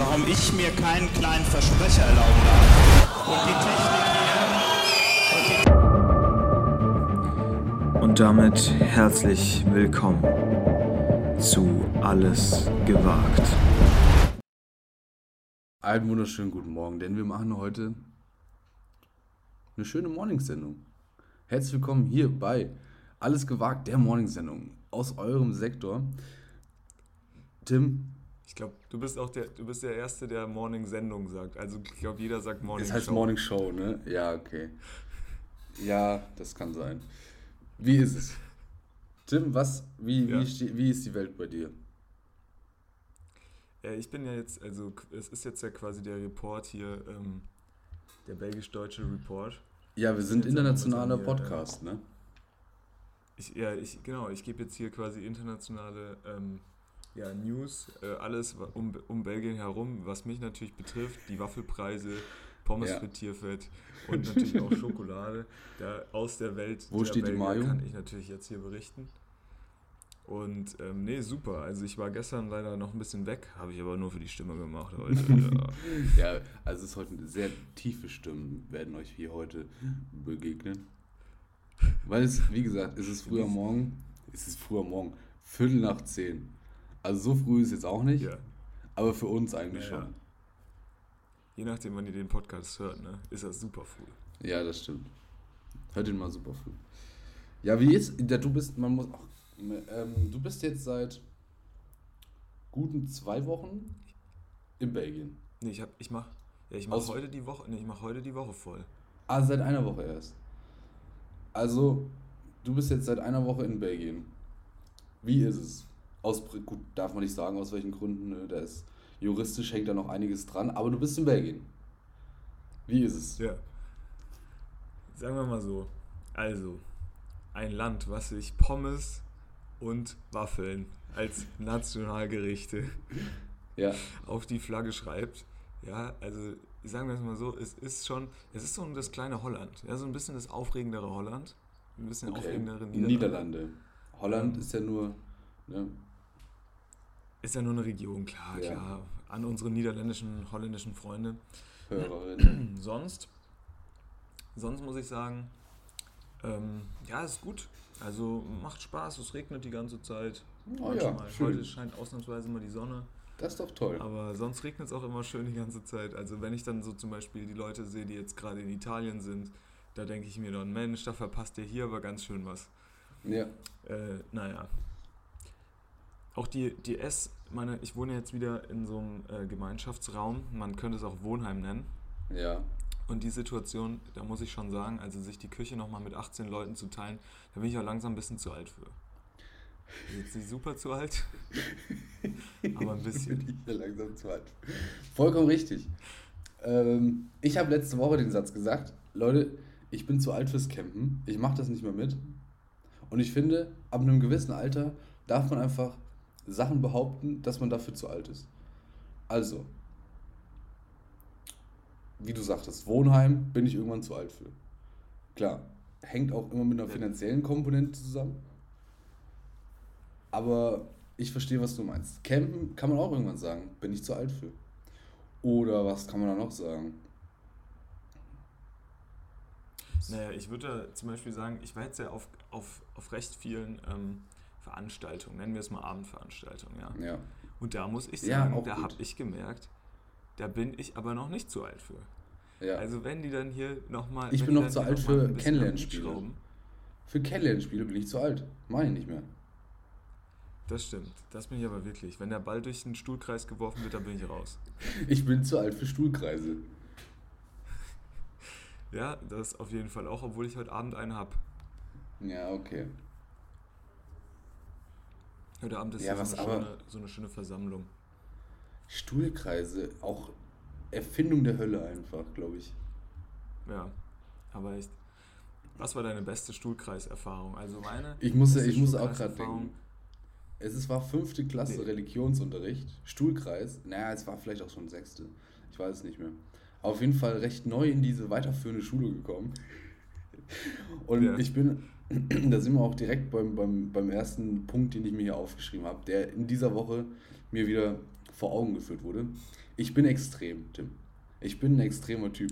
warum ich mir keinen kleinen Versprecher erlauben darf. Und die Technik hier. Und damit herzlich willkommen zu Alles gewagt. Einen wunderschönen guten Morgen, denn wir machen heute eine schöne Morningsendung. Herzlich willkommen hier bei Alles gewagt, der Morningsendung aus eurem Sektor. Tim, Ich glaube, du bist auch der, du bist der Erste, der Morning-Sendung sagt. Also ich glaube, jeder sagt Morning es heißt Show. Morning Show, ne? Ja, okay. Ja, das kann sein. Wie ist es? Tim, was, wie, Ja. wie, wie ist die Welt bei dir? Äh, ich bin ja jetzt, also es ist jetzt ja quasi der Report hier, ähm, der belgisch-deutsche Report. Ja, wir sind internationaler mir, Podcast, ne? Ich, ja, ich, genau, ich gebe jetzt hier quasi internationale ähm, ja, News, äh, alles um, um Belgien herum, was mich natürlich betrifft, die Waffelpreise, Pommes Ja. frittiert und natürlich auch Schokolade. Da aus der Welt Wo der steht die Belgier Mayo? kann ich natürlich jetzt hier berichten. Und ähm, nee, super. Also ich war gestern leider noch ein bisschen weg, habe ich aber nur für die Stimme gemacht heute. ja. Ja, also es ist heute sehr tiefe Stimmen werden euch hier heute begegnen. Weil es, wie gesagt, es ist früher Morgen, es ist früher Morgen, Viertel nach zehn. Also so früh ist jetzt auch nicht, ja. aber für uns eigentlich Ja, schon. Je nachdem, wann ihr den Podcast hört, ne, ist das super früh. Ja, das stimmt. Hört ihn mal super früh. Ja, wie ist, ja, du bist, man muss, ach, ähm, du bist jetzt seit guten zwei Wochen in Belgien. Nee, ich hab, ich mach, ja, ich mach Aus- heute die Woche, nee, ich mach heute die Woche voll. Ah, seit einer Woche erst. Also, du bist jetzt seit einer Woche in Belgien. Wie ist es? Aus, gut, darf man nicht sagen, aus welchen Gründen, ne? da ist juristisch hängt da noch einiges dran, aber du bist in Belgien. Wie ist es? Ja. Sagen wir mal so. Also, ein Land, was sich Pommes und Waffeln als Nationalgerichte Ja, auf die Flagge schreibt. Ja, also sagen wir es mal so, es ist schon, es ist so das kleine Holland. Ja, so ein bisschen das aufregendere Holland. Ein bisschen okay. aufregendere Niederlande. Niederlande. Holland Ähm, ist ja nur, ne? Ist ja nur eine Region, klar, Ja. klar. An unsere niederländischen, holländischen Freunde. Hörerin. sonst, sonst muss ich sagen, ähm, ja, ist gut. Also macht Spaß, es regnet die ganze Zeit. Oh Manchmal. ja, schön. Heute scheint ausnahmsweise mal die Sonne, Das ist doch toll. aber sonst regnet es auch immer schön die ganze Zeit. Also wenn ich dann so zum Beispiel die Leute sehe, die jetzt gerade in Italien sind, da denke ich mir dann, Mensch, da verpasst ihr hier aber ganz schön was. Ja, Äh, naja. Auch die, die S, meine, ich wohne jetzt wieder in so einem äh, Gemeinschaftsraum, man könnte es auch Wohnheim nennen. ja. Und die Situation, da muss ich schon sagen, also sich die Küche nochmal mit 18 Leuten zu teilen, da bin ich auch langsam ein bisschen zu alt für. Jetzt nicht super zu alt, aber ein bisschen. Bin ich ja langsam zu alt. Vollkommen richtig. Ähm, ich habe letzte Woche den Satz gesagt, Leute, ich bin zu alt fürs Campen, ich mache das nicht mehr mit. Und ich finde, ab einem gewissen Alter darf man einfach Sachen behaupten, dass man dafür zu alt ist. Also, wie du sagtest, Wohnheim bin ich irgendwann zu alt für. Klar, hängt auch immer mit einer finanziellen Komponente zusammen. Aber ich verstehe, was du meinst. Campen kann man auch irgendwann sagen, bin ich zu alt für. Oder was kann man da noch sagen? Naja, ich würde zum Beispiel sagen, ich war jetzt ja auf, auf, auf recht vielen ähm, Veranstaltungen, nennen wir es mal Abendveranstaltungen, ja. Ja. Und da muss ich Ja, sagen, auch da habe ich gemerkt, da bin ich aber noch nicht zu alt für. ja. Also wenn die dann hier nochmal... Ich bin noch zu alt für Kennenlernspiele. Für Kennenlernspiele bin ich zu alt. Mach ich nicht mehr. das stimmt, das bin ich aber wirklich. Wenn der Ball durch den Stuhlkreis geworfen wird, dann bin ich raus. Ich bin zu alt für Stuhlkreise. Ja, das auf jeden Fall auch, obwohl ich heute Abend einen habe. Ja, okay. Heute Abend ist Ja, so, eine aber- schöne, so eine schöne Versammlung. Stuhlkreise, auch Erfindung der Hölle einfach, glaube ich. Ja, aber echt. Was war deine beste Stuhlkreiserfahrung? Also meine. Ich musste, beste ich musste auch gerade denken. Es ist, war fünfte Klasse Nee. Religionsunterricht, Stuhlkreis. Naja, es war vielleicht auch schon sechste. Ich weiß es nicht mehr. Auf jeden Fall recht neu in diese weiterführende Schule gekommen. Und Ja. ich bin, da sind wir auch direkt beim, beim, beim ersten Punkt, den ich mir hier aufgeschrieben habe, der in dieser Woche mir wieder vor Augen geführt wurde. Ich bin extrem, Tim. Ich bin ein extremer Typ.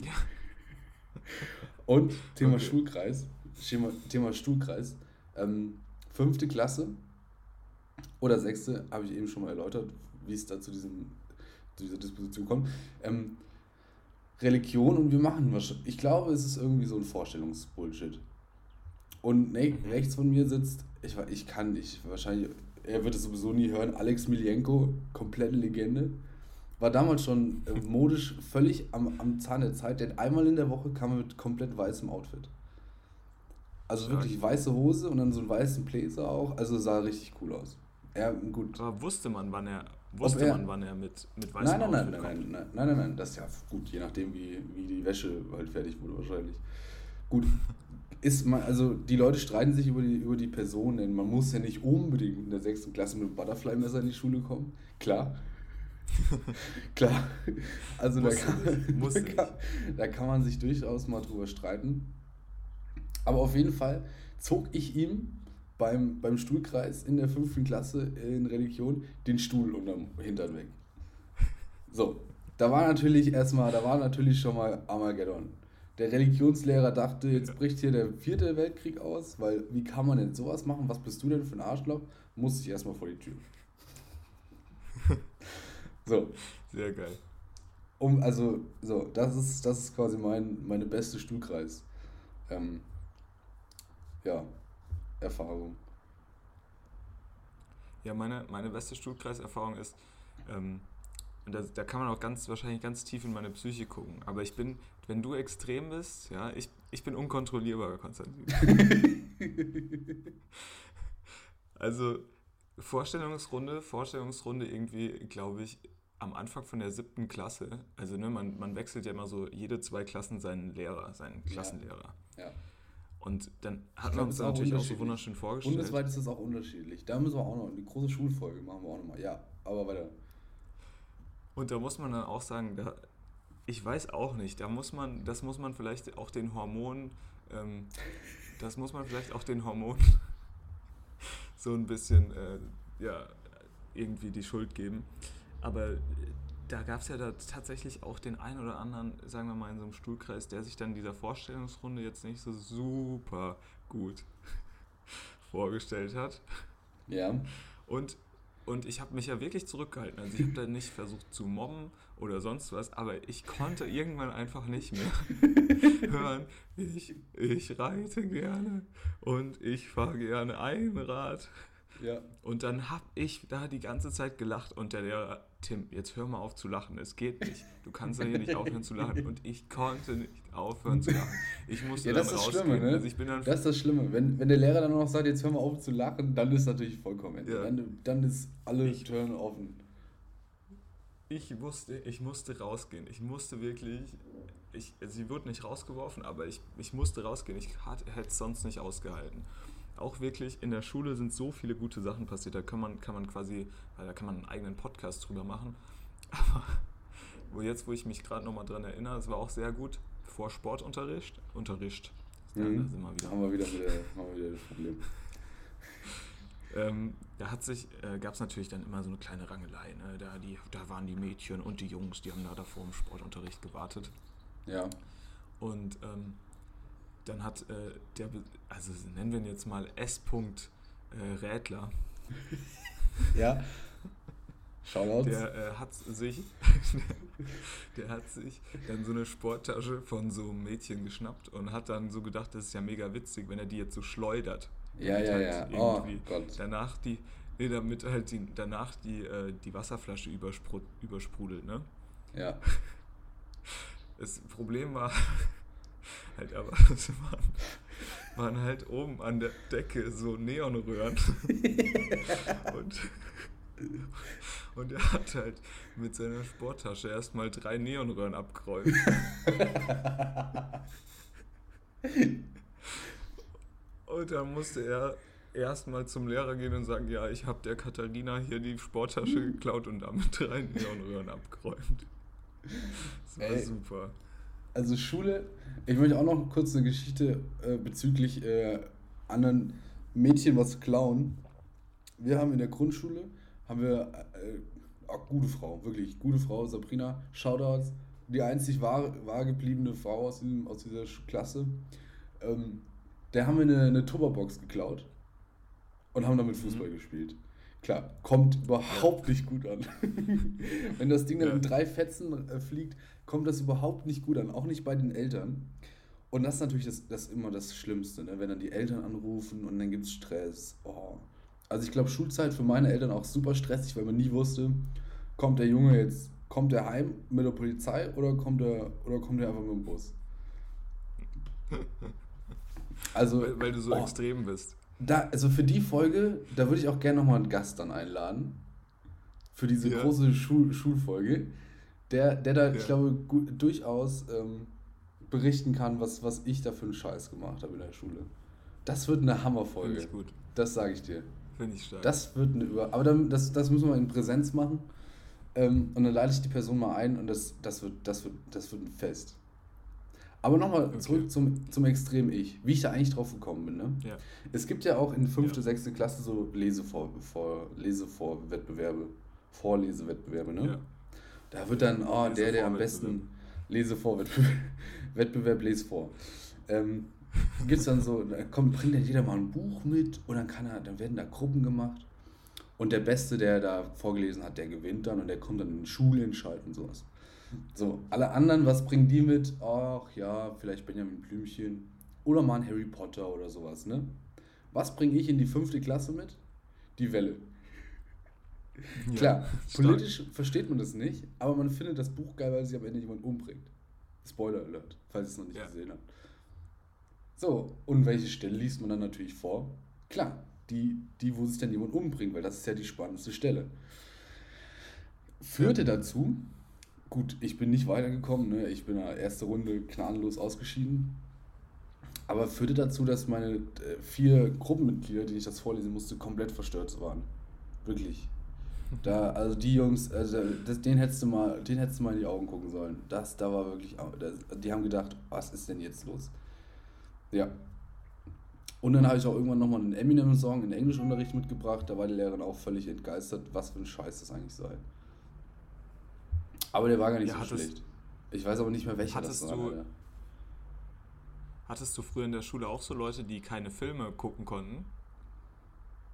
Und Thema Okay. Schulkreis, Thema, Thema Stuhlkreis, ähm, fünfte Klasse oder sechste, habe ich eben schon mal erläutert, wie es da zu, diesem, zu dieser Disposition kommt. Ähm, Religion und wir machen was. Ich glaube, es ist irgendwie so ein Vorstellungsbullshit. Und ne, rechts von mir sitzt, ich, ich kann, ich wahrscheinlich, er wird es sowieso nie hören, Alex Milienko, komplette Legende. War damals schon äh, modisch völlig am, am Zahn der Zeit, denn einmal in der Woche kam er mit komplett weißem Outfit. Also wirklich weiße Hose und dann so einen weißen Bläser auch, also sah richtig cool aus. Ja, gut. Aber wusste man, wann er, wusste er- man, wann er mit, mit weißem Nein, nein, nein, Outfit nein, kommt? nein, nein, nein, nein, nein, das ist ja gut, je nachdem, wie, wie die Wäsche halt fertig wurde wahrscheinlich. Gut, ist man, also die Leute streiten sich über die, über die Person, denn man muss ja nicht unbedingt in der sechsten Klasse mit einem Butterfly-Messer in die Schule kommen, klar. klar, also da kann, da, kann, da kann man sich durchaus mal drüber streiten. Aber auf jeden Fall zog ich ihm beim, beim Stuhlkreis in der fünften Klasse in Religion den Stuhl unterm Hintern weg. So, da war natürlich erstmal, da war natürlich schon mal Armageddon. Der Religionslehrer dachte, jetzt bricht hier der vierte Weltkrieg aus, weil wie kann man denn sowas machen? Was bist du denn für ein Arschloch? Muss ich erstmal vor die Tür. So, Sehr geil. um, also, so, das ist, das ist quasi mein, meine beste Stuhlkreis. Ähm, ja, Erfahrung. Ja, meine, meine beste Stuhlkreiserfahrung ist, ähm, und da, da kann man auch ganz wahrscheinlich ganz tief in meine Psyche gucken. Aber ich bin, wenn du extrem bist, ja, ich, ich bin unkontrollierbar, Konstantin. also Vorstellungsrunde, Vorstellungsrunde irgendwie, glaube ich, am Anfang von der siebten Klasse. Also ne, man, man wechselt ja immer so jede zwei Klassen seinen Lehrer, seinen Ja. Klassenlehrer. Ja. Und dann hat man uns natürlich auch so wunderschön vorgestellt. Bundesweit ist das auch unterschiedlich. Da müssen wir auch noch eine große Schulfolge machen wir auch nochmal. Ja, aber weiter. Und da muss man dann auch sagen, da, ich weiß auch nicht, da muss man, das muss man vielleicht auch den Hormonen, ähm, das muss man vielleicht auch den Hormonen so ein bisschen, äh, ja, irgendwie die Schuld geben. Aber äh, da gab es ja da tatsächlich auch den einen oder anderen, sagen wir mal, in so einem Stuhlkreis, der sich dann dieser Vorstellungsrunde jetzt nicht so super gut vorgestellt hat. Ja. Und, und ich habe mich ja wirklich zurückgehalten. Also ich habe da nicht versucht zu mobben oder sonst was, aber ich konnte irgendwann einfach nicht mehr hören, ich, ich reite gerne und ich fahre gerne Einrad. Ja. Und dann habe ich da die ganze Zeit gelacht und der Lehrer, Tim, jetzt hör mal auf zu lachen, es geht nicht. Du kannst ja hier nicht aufhören zu lachen. Und ich konnte nicht aufhören zu lachen. Ich musste Ja, dann das ist das rausgehen. Schlimme, ne? Also ich bin dann Das ist das Schlimme. Wenn, wenn der Lehrer dann noch sagt, jetzt hör mal auf zu lachen, dann ist natürlich vollkommen. Ja. Dann, dann ist alle Ich- Türen offen. Ich musste, ich musste rausgehen. Ich musste wirklich. Ich, sie wurde nicht rausgeworfen, aber ich, ich musste rausgehen. Ich hätte es sonst nicht ausgehalten. Auch wirklich in der Schule sind so viele gute Sachen passiert. Da kann man, kann man quasi, weil da kann man einen eigenen Podcast drüber machen. Aber wo jetzt, wo ich mich gerade nochmal dran erinnere, es war auch sehr gut vor Sportunterricht. Unterricht. Da, da Mhm. sind wir wieder. Haben wir wieder, wieder, haben wir wieder das Problem. Ähm, da hat sich, äh, gab es natürlich dann immer so eine kleine Rangelei. Ne? Da, die, da waren die Mädchen und die Jungs, die haben da davor im Sportunterricht gewartet. Ja. Und ähm, dann hat äh, der, also nennen wir ihn jetzt mal S. äh, Rädler, Ja. Shoutouts. der äh, hat sich, der hat sich dann so eine Sporttasche von so einem Mädchen geschnappt und hat dann so gedacht, das ist ja mega witzig, wenn er die jetzt so schleudert. ja, ja, halt ja. Oh. Danach die, nee, damit halt die, danach die, äh, die Wasserflasche überspru übersprudelt, ne? Ja. Das Problem war halt aber, es waren, waren halt oben an der Decke so Neonröhren. und, und er hat halt mit seiner Sporttasche erstmal drei Neonröhren abgeräumt. Und dann musste er erstmal zum Lehrer gehen und sagen, ja, ich habe der Katharina hier die Sporttasche geklaut und damit drei Neonröhren abgeräumt. Das war Ey. super. Also Schule, ich möchte auch noch kurz eine Geschichte äh, bezüglich äh, anderen Mädchen was klauen. Wir haben in der Grundschule, haben wir äh, gute Frau, wirklich, gute Frau, Sabrina, Shoutouts, die einzig wahr, wahr gebliebene Frau aus, diesem, aus dieser Klasse. Ähm, der haben wir eine, eine Tupperbox geklaut und haben damit Fußball mhm. gespielt. Klar, kommt überhaupt nicht gut an. Wenn das Ding dann in drei Fetzen äh, fliegt, kommt das überhaupt nicht gut an, auch nicht bei den Eltern. Und das ist natürlich das, das immer das Schlimmste, ne? wenn dann die Eltern anrufen und dann gibt es Stress. Oh. Also ich glaube, Schulzeit für meine Eltern auch super stressig, weil man nie wusste, kommt der Junge jetzt, kommt er heim mit der Polizei oder kommt er, oder kommt er einfach mit dem Bus? Also, weil, weil du so oh, extrem bist. Da, also für die Folge, da würde ich auch gerne nochmal einen Gast dann einladen. Für diese ja. große Schul Schulfolge. Der, der da, ja. ich glaube, gut, durchaus ähm, berichten kann, was, was ich da für einen Scheiß gemacht habe in der Schule. Das wird eine Hammerfolge. Finde ich gut. Das sage ich dir. Finde ich stark. Das wird eine Über. Aber dann, das, das müssen wir in Präsenz machen. Ähm, und dann lade ich die Person mal ein und das, das, wird, das, wird, das wird ein Fest. Aber nochmal okay. zurück zum, zum Extrem Ich, wie ich da eigentlich drauf gekommen bin. Ne? Ja. Es gibt ja auch in 5., ja. 6. Klasse so Lesevor, vor, Lesevorwettbewerbe, Vorlesewettbewerbe. Ne? Ja. Da wird dann, oh, der, der am besten Lesevorwettbewerb, Wettbewerb lese vor. Ähm, gibt es dann so, da kommt, bringt dann jeder mal ein Buch mit und dann, kann er, dann werden da Gruppen gemacht. Und der Beste, der da vorgelesen hat, der gewinnt dann und der kommt dann in den Schulentscheid und sowas. So, alle anderen, was bringen die mit? Ach ja, vielleicht Benjamin Blümchen oder mal ein Harry Potter oder sowas, ne? Was bringe ich in die fünfte Klasse mit? Die Welle. Ja, Klar, stark. politisch versteht man das nicht, aber man findet das Buch geil, weil sich am Ende jemand umbringt. Spoiler Alert, falls ihr es noch nicht ja. gesehen habt. So, und welche Stelle liest man dann natürlich vor? Klar, die, die, wo sich dann jemand umbringt, weil das ist ja die spannendste Stelle. Führte dazu, gut, ich bin nicht weitergekommen, ne? ich bin in der ersten Runde gnadenlos ausgeschieden. Aber führte dazu, dass meine äh, vier Gruppenmitglieder, die ich das vorlesen musste, komplett verstört waren. Wirklich. Da, also die Jungs, also das, den hättest du mal, den hättest du mal in die Augen gucken sollen. Das, da war wirklich, die haben gedacht, was ist denn jetzt los? Ja. Und dann habe ich auch irgendwann nochmal einen Eminem-Song in Englischunterricht mitgebracht. Da war die Lehrerin auch völlig entgeistert, was für ein Scheiß das eigentlich sei. Aber der war gar nicht ja, so schlecht. Ich weiß aber nicht mehr, welcher das war. Du, hattest du früher in der Schule auch so Leute, die keine Filme gucken konnten?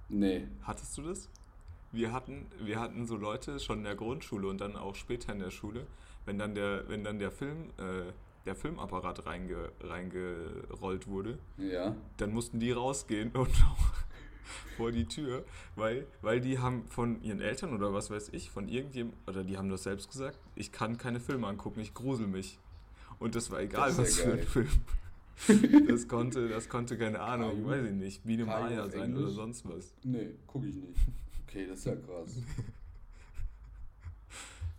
Nee. Hattest du das? Wir hatten, wir hatten so Leute schon in der Grundschule und dann auch später in der Schule, wenn dann der, wenn dann der Film, äh, der Filmapparat reinge, reingerollt wurde, ja. dann mussten die rausgehen und vor die Tür, weil, weil die haben von ihren Eltern oder was weiß ich, von irgendjemandem, oder die haben das selbst gesagt, ich kann keine Filme angucken, ich grusel mich. Und das war egal, das was für ein Film. Das konnte, das konnte, keine Ahnung, Kaiju? weiß ich nicht, Biene Maya sein Englisch? oder sonst was. Nee, gucke ich nicht. Okay, das ist ja krass.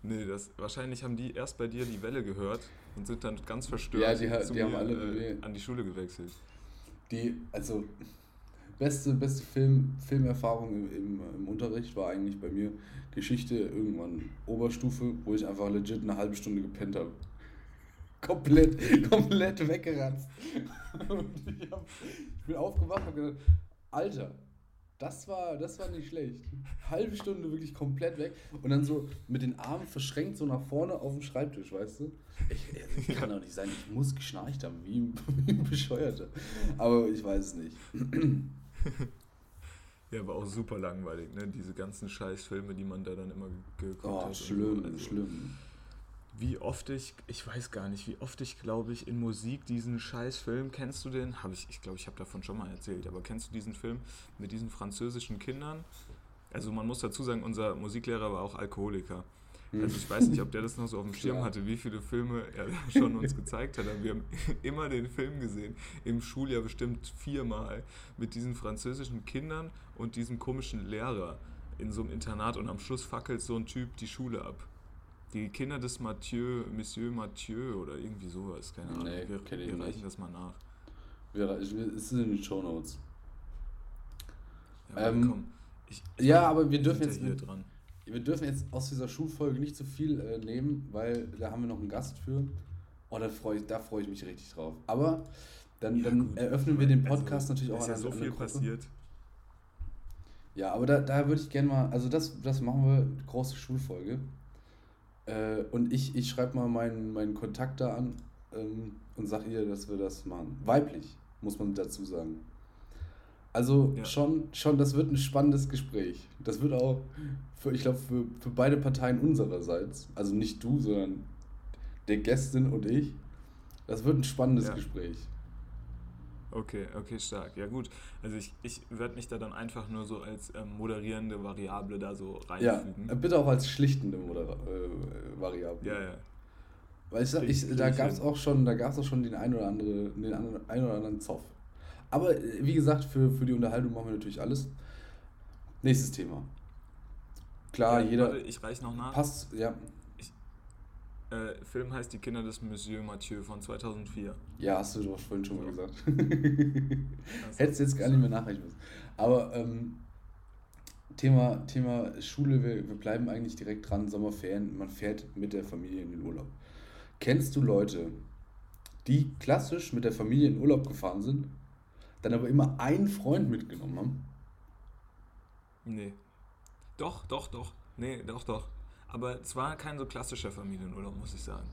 nee, das, wahrscheinlich haben die erst bei dir die Welle gehört und sind dann ganz verstört ja, die, die mir, haben alle äh, an die Schule gewechselt. Die, also beste, beste Film, Filmerfahrung im, im, im, Unterricht war eigentlich bei mir Geschichte irgendwann Oberstufe, wo ich einfach legit eine halbe Stunde gepennt habe. Komplett, komplett weggeranzt. ich, hab, ich bin aufgewacht und gedacht, Alter, das war, das war nicht schlecht. Halbe Stunde wirklich komplett weg und dann so mit den Armen verschränkt so nach vorne auf dem Schreibtisch, weißt du? Ich, ich kann doch nicht sein, ich muss geschnarcht haben, wie, wie ein Bescheuerter. Aber ich weiß es nicht. ja, aber auch super langweilig, ne? Diese ganzen Scheißfilme, die man da dann immer geguckt oh, hat. Schlimm, so. also, schlimm. Wie oft ich, ich weiß gar nicht, wie oft ich, glaube ich, in Musik diesen Scheißfilm, kennst du den? Habe ich, ich glaube, ich habe davon schon mal erzählt, aber kennst du diesen Film mit diesen französischen Kindern? Also man muss dazu sagen, unser Musiklehrer war auch Alkoholiker. Also ich weiß nicht, ob der das noch so auf dem Schirm hatte, wie viele Filme er schon uns gezeigt hat. Aber wir haben immer den Film gesehen, im Schuljahr bestimmt viermal, mit diesen französischen Kindern und diesem komischen Lehrer in so einem Internat. Und am Schluss fackelt so ein Typ die Schule ab. Die Kinder des Mathieu, Monsieur Mathieu oder irgendwie sowas, keine Ahnung. Nee, wir, wir reichen das mal nach. Wir, es ist in den Show Notes. Ja, ähm, komm, ich, ja aber wir dürfen jetzt. Hier dran wir dürfen jetzt aus dieser Schulfolge nicht zu so viel äh, nehmen, weil da haben wir noch einen Gast für. Oh, da freue ich, freu ich mich richtig drauf. Aber dann, ja, dann eröffnen wir den also, Podcast also, natürlich auch an Ist ja so viel Gruppe. passiert. Ja, aber da, da würde ich gerne mal, also das, das machen wir, große Schulfolge. Äh, und ich, ich schreibe mal meinen, meinen Kontakt da an ähm, und sage ihr, dass wir das machen. Weiblich, muss man dazu sagen. Also Ja. schon, schon, das wird ein spannendes Gespräch. Das wird auch, für, ich glaube, für, für beide Parteien unsererseits, also nicht du, sondern der Gästin und ich, das wird ein spannendes Ja. Gespräch. Okay, okay, stark. Ja gut, also ich, ich werde mich da dann einfach nur so als ähm, moderierende Variable da so Ja, reinfügen. äh, bitte auch als schlichtende Modera äh, Variable. Ja, ja. Weil ich, ich, krieg da ich gab es auch schon, da gab es auch schon den ein oder andere, den anderen, ein oder anderen Zoff. Aber äh, wie gesagt, für, für die Unterhaltung machen wir natürlich alles. Nächstes Thema. Klar, ja, jeder Warte, ich reiche noch nach. passt, ja. Äh, Film heißt Die Kinder des Monsieur Mathieu von 2004. Ja, hast du doch vorhin schon mal gesagt. Hättest jetzt gar nicht mehr nachreichen müssen. Aber ähm, Thema, Thema Schule, wir, wir bleiben eigentlich direkt dran, Sommerferien, man fährt mit der Familie in den Urlaub. Kennst du Leute, die klassisch mit der Familie in Urlaub gefahren sind, dann aber immer einen Freund mitgenommen haben? Nee. Doch, doch, doch. Nee, doch, doch. Aber es war kein so klassischer Familienurlaub, muss ich sagen.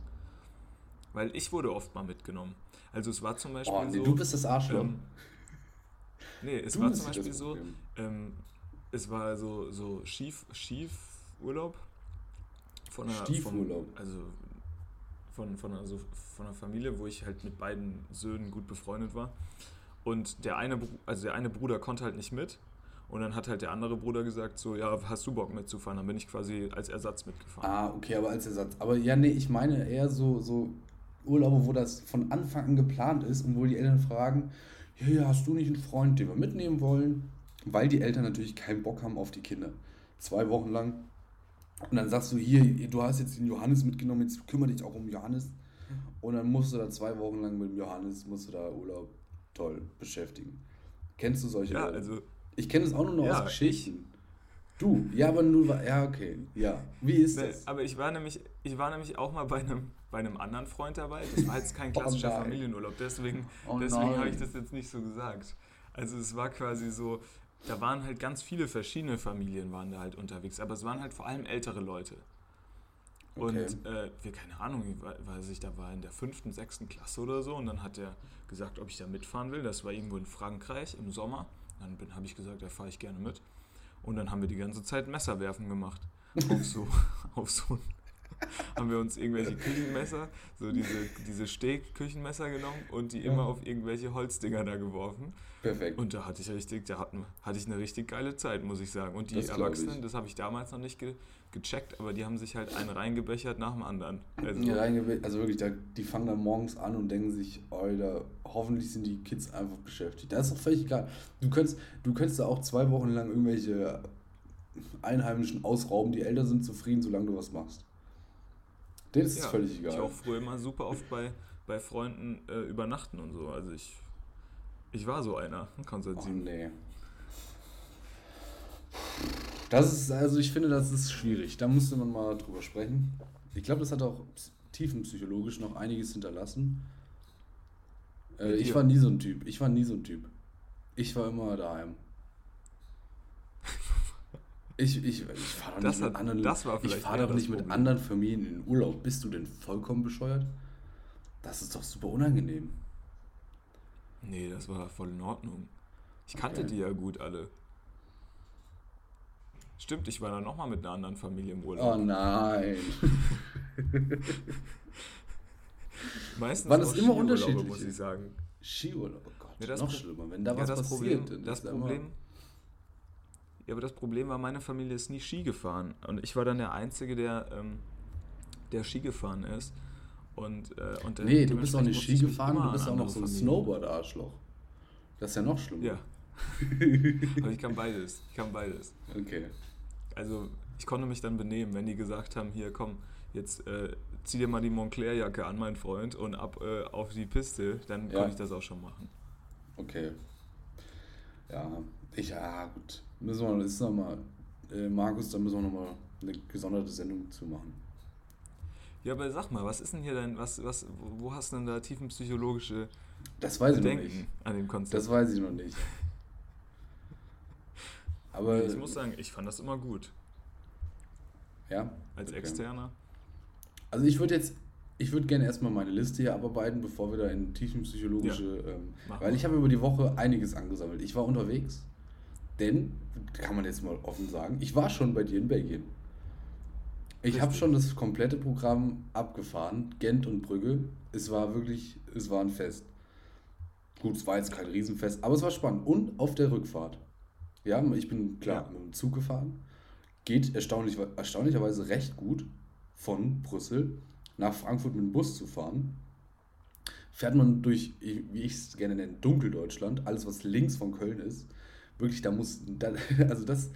Weil ich wurde oft mal mitgenommen. Also es war zum Beispiel Oh, nee, so... du bist das Arschloch. ähm, nee, es Du war zum Beispiel so, ähm, es war so, so Schief, Schiefurlaub von einer, Stiefurlaub. Von, also von, von, also von einer Familie, wo ich halt mit beiden Söhnen gut befreundet war. Und der eine, also der eine Bruder konnte halt nicht mit. Und dann hat halt der andere Bruder gesagt, so, ja, hast du Bock mitzufahren? Dann bin ich quasi als Ersatz mitgefahren. Ah, okay, aber als Ersatz. Aber ja, nee, ich meine eher so, so Urlaube, wo das von Anfang an geplant ist und wo die Eltern fragen, ja, ja, hast du nicht einen Freund, den wir mitnehmen wollen? Weil die Eltern natürlich keinen Bock haben auf die Kinder. Zwei Wochen lang. Und dann sagst du, hier, du hast jetzt den Johannes mitgenommen, jetzt kümmere dich auch um Johannes. Und dann musst du da zwei Wochen lang mit dem Johannes, musst du da Urlaub toll beschäftigen. Kennst du solche ja, Leute? also, Ich kenne es auch nur noch Ja, aus Geschichten. Du, ja, aber nur, ja, okay, ja. Wie ist nee, das? aber ich war nämlich, ich war nämlich auch mal bei einem, bei einem anderen Freund dabei. Das war jetzt kein Oh klassischer nein. Familienurlaub, deswegen, Oh deswegen habe ich das jetzt nicht so gesagt. Also es war quasi so, da waren halt ganz viele verschiedene Familien waren da halt unterwegs, aber es waren halt vor allem ältere Leute. Und Okay. äh, wir, keine Ahnung, weiß ich, da war in der fünften, sechsten Klasse oder so und dann hat er gesagt, ob ich da mitfahren will. Das war irgendwo in Frankreich im Sommer. Dann habe ich gesagt, da fahre ich gerne mit. Und dann haben wir die ganze Zeit Messerwerfen gemacht. Auf so, auf so haben wir uns irgendwelche Küchenmesser, so diese, diese Steg-Küchenmesser genommen und die immer auf irgendwelche Holzdinger da geworfen. Perfekt. Und da hatte ich richtig, da hatten, hatte ich eine richtig geile Zeit, muss ich sagen. Und die Das Erwachsenen, das habe ich damals noch nicht ge gecheckt, aber die haben sich halt einen reingebechert nach dem anderen. Also, also wirklich, da, die fangen dann morgens an und denken sich, Alter, hoffentlich sind die Kids einfach beschäftigt. Das ist doch völlig egal. Du könntest, du könntest da auch zwei Wochen lang irgendwelche Einheimischen ausrauben, die älter sind, zufrieden, solange du was machst. Denen ist es ja, völlig Ich egal. auch früher immer super oft bei, bei Freunden äh, übernachten und so. Also ich, ich war so einer, Oh Konstantin. nee. Das ist, also ich finde, das ist schwierig. Da müsste man mal drüber sprechen. Ich glaube, das hat auch ps- tiefenpsychologisch noch einiges hinterlassen. Äh, ich war nie so ein Typ. Ich war nie so ein Typ. Ich war immer daheim. Ich, ich, ich fahre doch nicht mit hat- anderen. das war ich eher doch nicht mit anderen Familien in den Urlaub. Bist du denn vollkommen bescheuert? Das ist doch super unangenehm. Nee, das war voll in Ordnung. Ich kannte Okay. die ja gut alle. Stimmt, ich war dann nochmal mit einer anderen Familie im Urlaub. Oh nein. Meistens Waren das auch immer Skiurlaube, unterschiedliche? muss ich sagen. Skiurlaub, oh Gott, Ja, das noch schlimmer. Wenn da Ja, was das passiert, Problem, das Problem, ja, aber das Problem war, meine Familie ist nie Ski gefahren. Und ich war dann der Einzige, der, ähm, der Ski gefahren ist. Und, äh, und Nee, du bist auch nicht Ski gefahren, du bist auch noch so ein Snowboard-Arschloch. Das ist ja noch schlimmer. Ja. aber ich kann beides. Ich kann beides. Okay. Also ich konnte mich dann benehmen, wenn die gesagt haben, hier komm, jetzt äh, zieh dir mal die Montclair-Jacke an, mein Freund, und ab äh, auf die Piste, dann Ja. konnte ich das auch schon machen. Okay. Ja, ich, ja, gut. Müssen wir, ist noch mal, äh, Markus, da müssen wir nochmal eine gesonderte Sendung zu machen. Ja, aber sag mal, was ist denn hier dein, was, was, wo hast du denn da tiefenpsychologische Das weiß ich noch Bedenken nicht. an dem Konzept? Das weiß ich noch nicht. Aber Ich muss sagen, ich fand das immer gut. ja. Als okay. Externer. Also ich würde jetzt, ich würde gerne erstmal meine Liste hier abarbeiten, bevor wir da in tiefenpsychologische, ähm, Mach weil ich habe über die Woche einiges angesammelt. Ich war unterwegs, denn, kann man jetzt mal offen sagen, ich war schon bei dir in Belgien. Ich habe schon das komplette Programm abgefahren, Gent und Brügge. Es war wirklich, es war ein Fest. Gut, es war jetzt kein Riesenfest, aber es war spannend. Und auf der Rückfahrt. Ja, ich bin klar Ja. mit dem Zug gefahren. Geht erstaunlich, erstaunlicherweise recht gut von Brüssel nach Frankfurt mit dem Bus zu fahren. Fährt man durch, wie ich es gerne nenne, Dunkeldeutschland, alles was links von Köln ist. Wirklich, da muss, da, also das,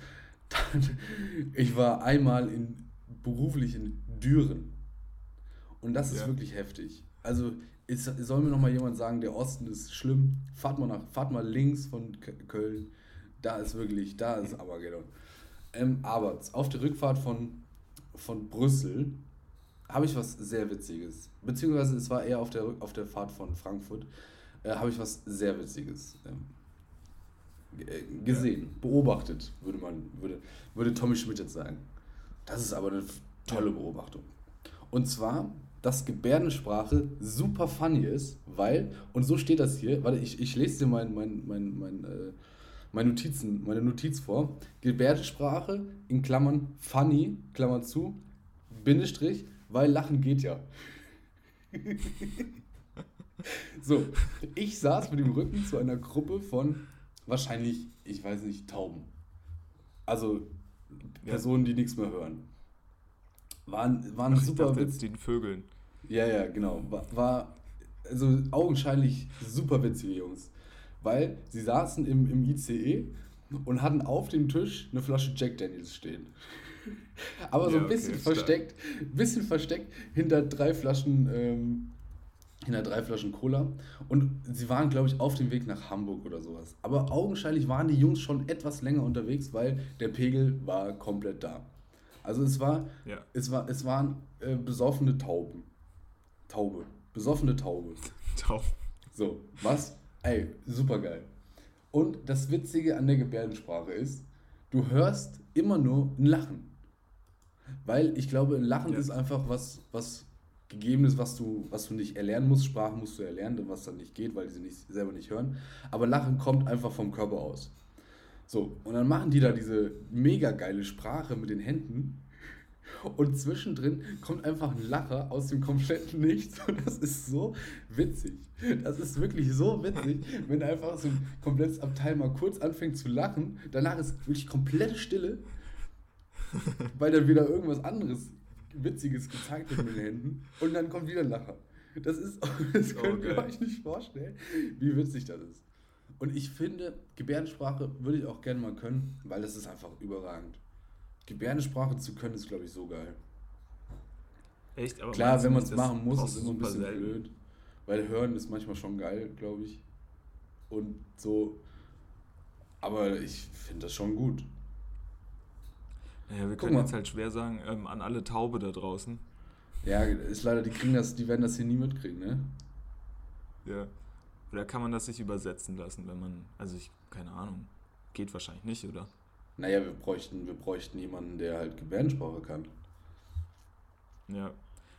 ich war einmal in, beruflich in Düren. Und das ist Ja. wirklich heftig. Also es, soll mir noch mal jemand sagen, der Osten ist schlimm. Fahrt mal, nach, fahrt mal links von Köln. Da ist wirklich, da ist Armageddon. Ähm, aber auf der Rückfahrt von, von Brüssel habe ich was sehr Witziges. Beziehungsweise es war eher auf der, auf der Fahrt von Frankfurt. Äh, habe ich was sehr Witziges ähm, äh, gesehen, beobachtet, würde man, würde, würde Tommy Schmidt jetzt sagen. Das ist aber eine tolle Beobachtung. Und zwar, dass Gebärdensprache super funny ist, weil, und so steht das hier, warte, ich, ich lese dir mein, mein, mein, mein, äh, meine, Notizen, meine Notiz vor. Gebärdensprache in Klammern funny, Klammer zu, Bindestrich, weil Lachen geht ja. so, ich saß mit dem Rücken zu einer Gruppe von wahrscheinlich, ich weiß nicht, Tauben. Also Personen, die nichts mehr hören. Waren, waren Ach, ich super dachte Witz. jetzt den Vögeln. Ja, ja, genau. War, war also augenscheinlich super witzige Jungs. Weil sie saßen im, im ICE und hatten auf dem Tisch eine Flasche Jack Daniels stehen. Aber so Ja, ein bisschen versteckt, bisschen versteckt hinter drei Flaschen, ähm, hinter drei Flaschen Cola. Und sie waren, glaube ich, auf dem Weg nach Hamburg oder sowas. Aber augenscheinlich waren die Jungs schon etwas länger unterwegs, weil der Pegel war komplett da. Also es war, Ja. es war, es waren äh, besoffene Tauben. Taube. Besoffene Taube. Tau. So, was? Ey, super geil. Und das Witzige an der Gebärdensprache ist, du hörst immer nur ein Lachen. Weil ich glaube, ein Lachen Ja. ist einfach was, was Gegebenes, was du, was du nicht erlernen musst. Sprachen musst du erlernen, was dann nicht geht, weil die sie nicht, selber nicht hören. Aber Lachen kommt einfach vom Körper aus. So, und dann machen die da diese mega geile Sprache mit den Händen. Und zwischendrin kommt einfach ein Lacher aus dem kompletten Nichts. Und das ist so witzig. Das ist wirklich so witzig, wenn einfach so ein komplettes Abteil mal kurz anfängt zu lachen. Danach ist wirklich komplette Stille, weil dann wieder irgendwas anderes Witziges gezeigt mit den Händen. Und dann kommt wieder ein Lacher. Das ist, das Oh, könnt ihr geil. euch nicht vorstellen, wie witzig das ist. Und ich finde, Gebärdensprache würde ich auch gerne mal können, weil das ist einfach überragend. Gebärdensprache zu können, ist, glaube ich, so geil. Echt? Aber Klar, wenn man es machen muss, ist du immer ein bisschen selten? blöd. Weil Hören ist manchmal schon geil, glaube ich. Und so. Aber ich finde das schon gut. Naja, wir können jetzt halt schwer sagen, ähm, an alle Taube da draußen. Ja, ist leider, die kriegen das, die werden das hier nie mitkriegen, ne? Ja. Oder kann man das sich übersetzen lassen, wenn man, also ich, keine Ahnung, geht wahrscheinlich nicht, oder? Naja, wir bräuchten, wir bräuchten jemanden, der halt Gebärdensprache kann. Ja.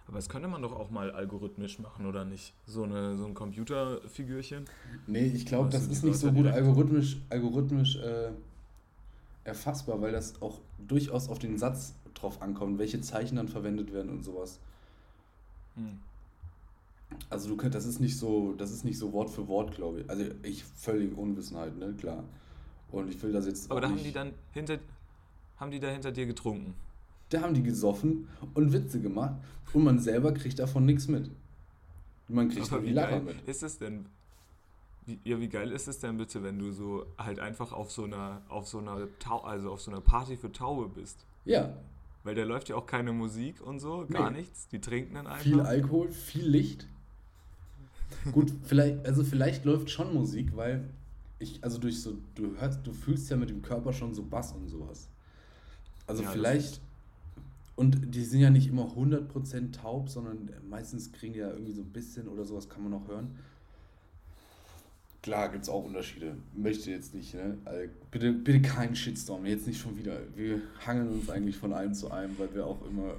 Aber das könnte man doch auch mal algorithmisch machen, oder nicht? So, eine, so ein Computerfigürchen. Nee, ich glaube, das ist nicht so gut algorithmisch, algorithmisch äh, erfassbar, weil das auch durchaus auf den Satz drauf ankommt, welche Zeichen dann verwendet werden und sowas. Hm. Also du könnt, das ist nicht so, das ist nicht so Wort für Wort, glaube ich. Also ich völlig Unwissenheit, ne, klar. Und ich will das jetzt Aber da haben die dann hinter, haben die da hinter dir getrunken? da haben die gesoffen und Witze gemacht und man selber kriegt davon nichts mit. Man kriegt nur die Lacher mit. ist es denn? Ja, wie geil ist es denn bitte, wenn du so halt einfach auf so einer, auf so einer Tau also auf so einer Party für Taube bist? Ja, Weil da läuft ja auch keine Musik und so, gar Nee. nichts. Die trinken dann einfach. viel Alkohol, viel Licht. Gut, vielleicht, also vielleicht läuft schon Musik, weil ich, also durch so, du hörst, du fühlst ja mit dem Körper schon so Bass und sowas. Also Ja, vielleicht, und die sind ja nicht immer 100% taub, sondern meistens kriegen die ja irgendwie so ein bisschen oder sowas kann man noch hören. Klar gibt es auch Unterschiede. Möchte jetzt nicht, ne? Also bitte, bitte keinen Shitstorm, jetzt nicht schon wieder. Wir hangeln uns eigentlich von einem zu einem, weil wir auch immer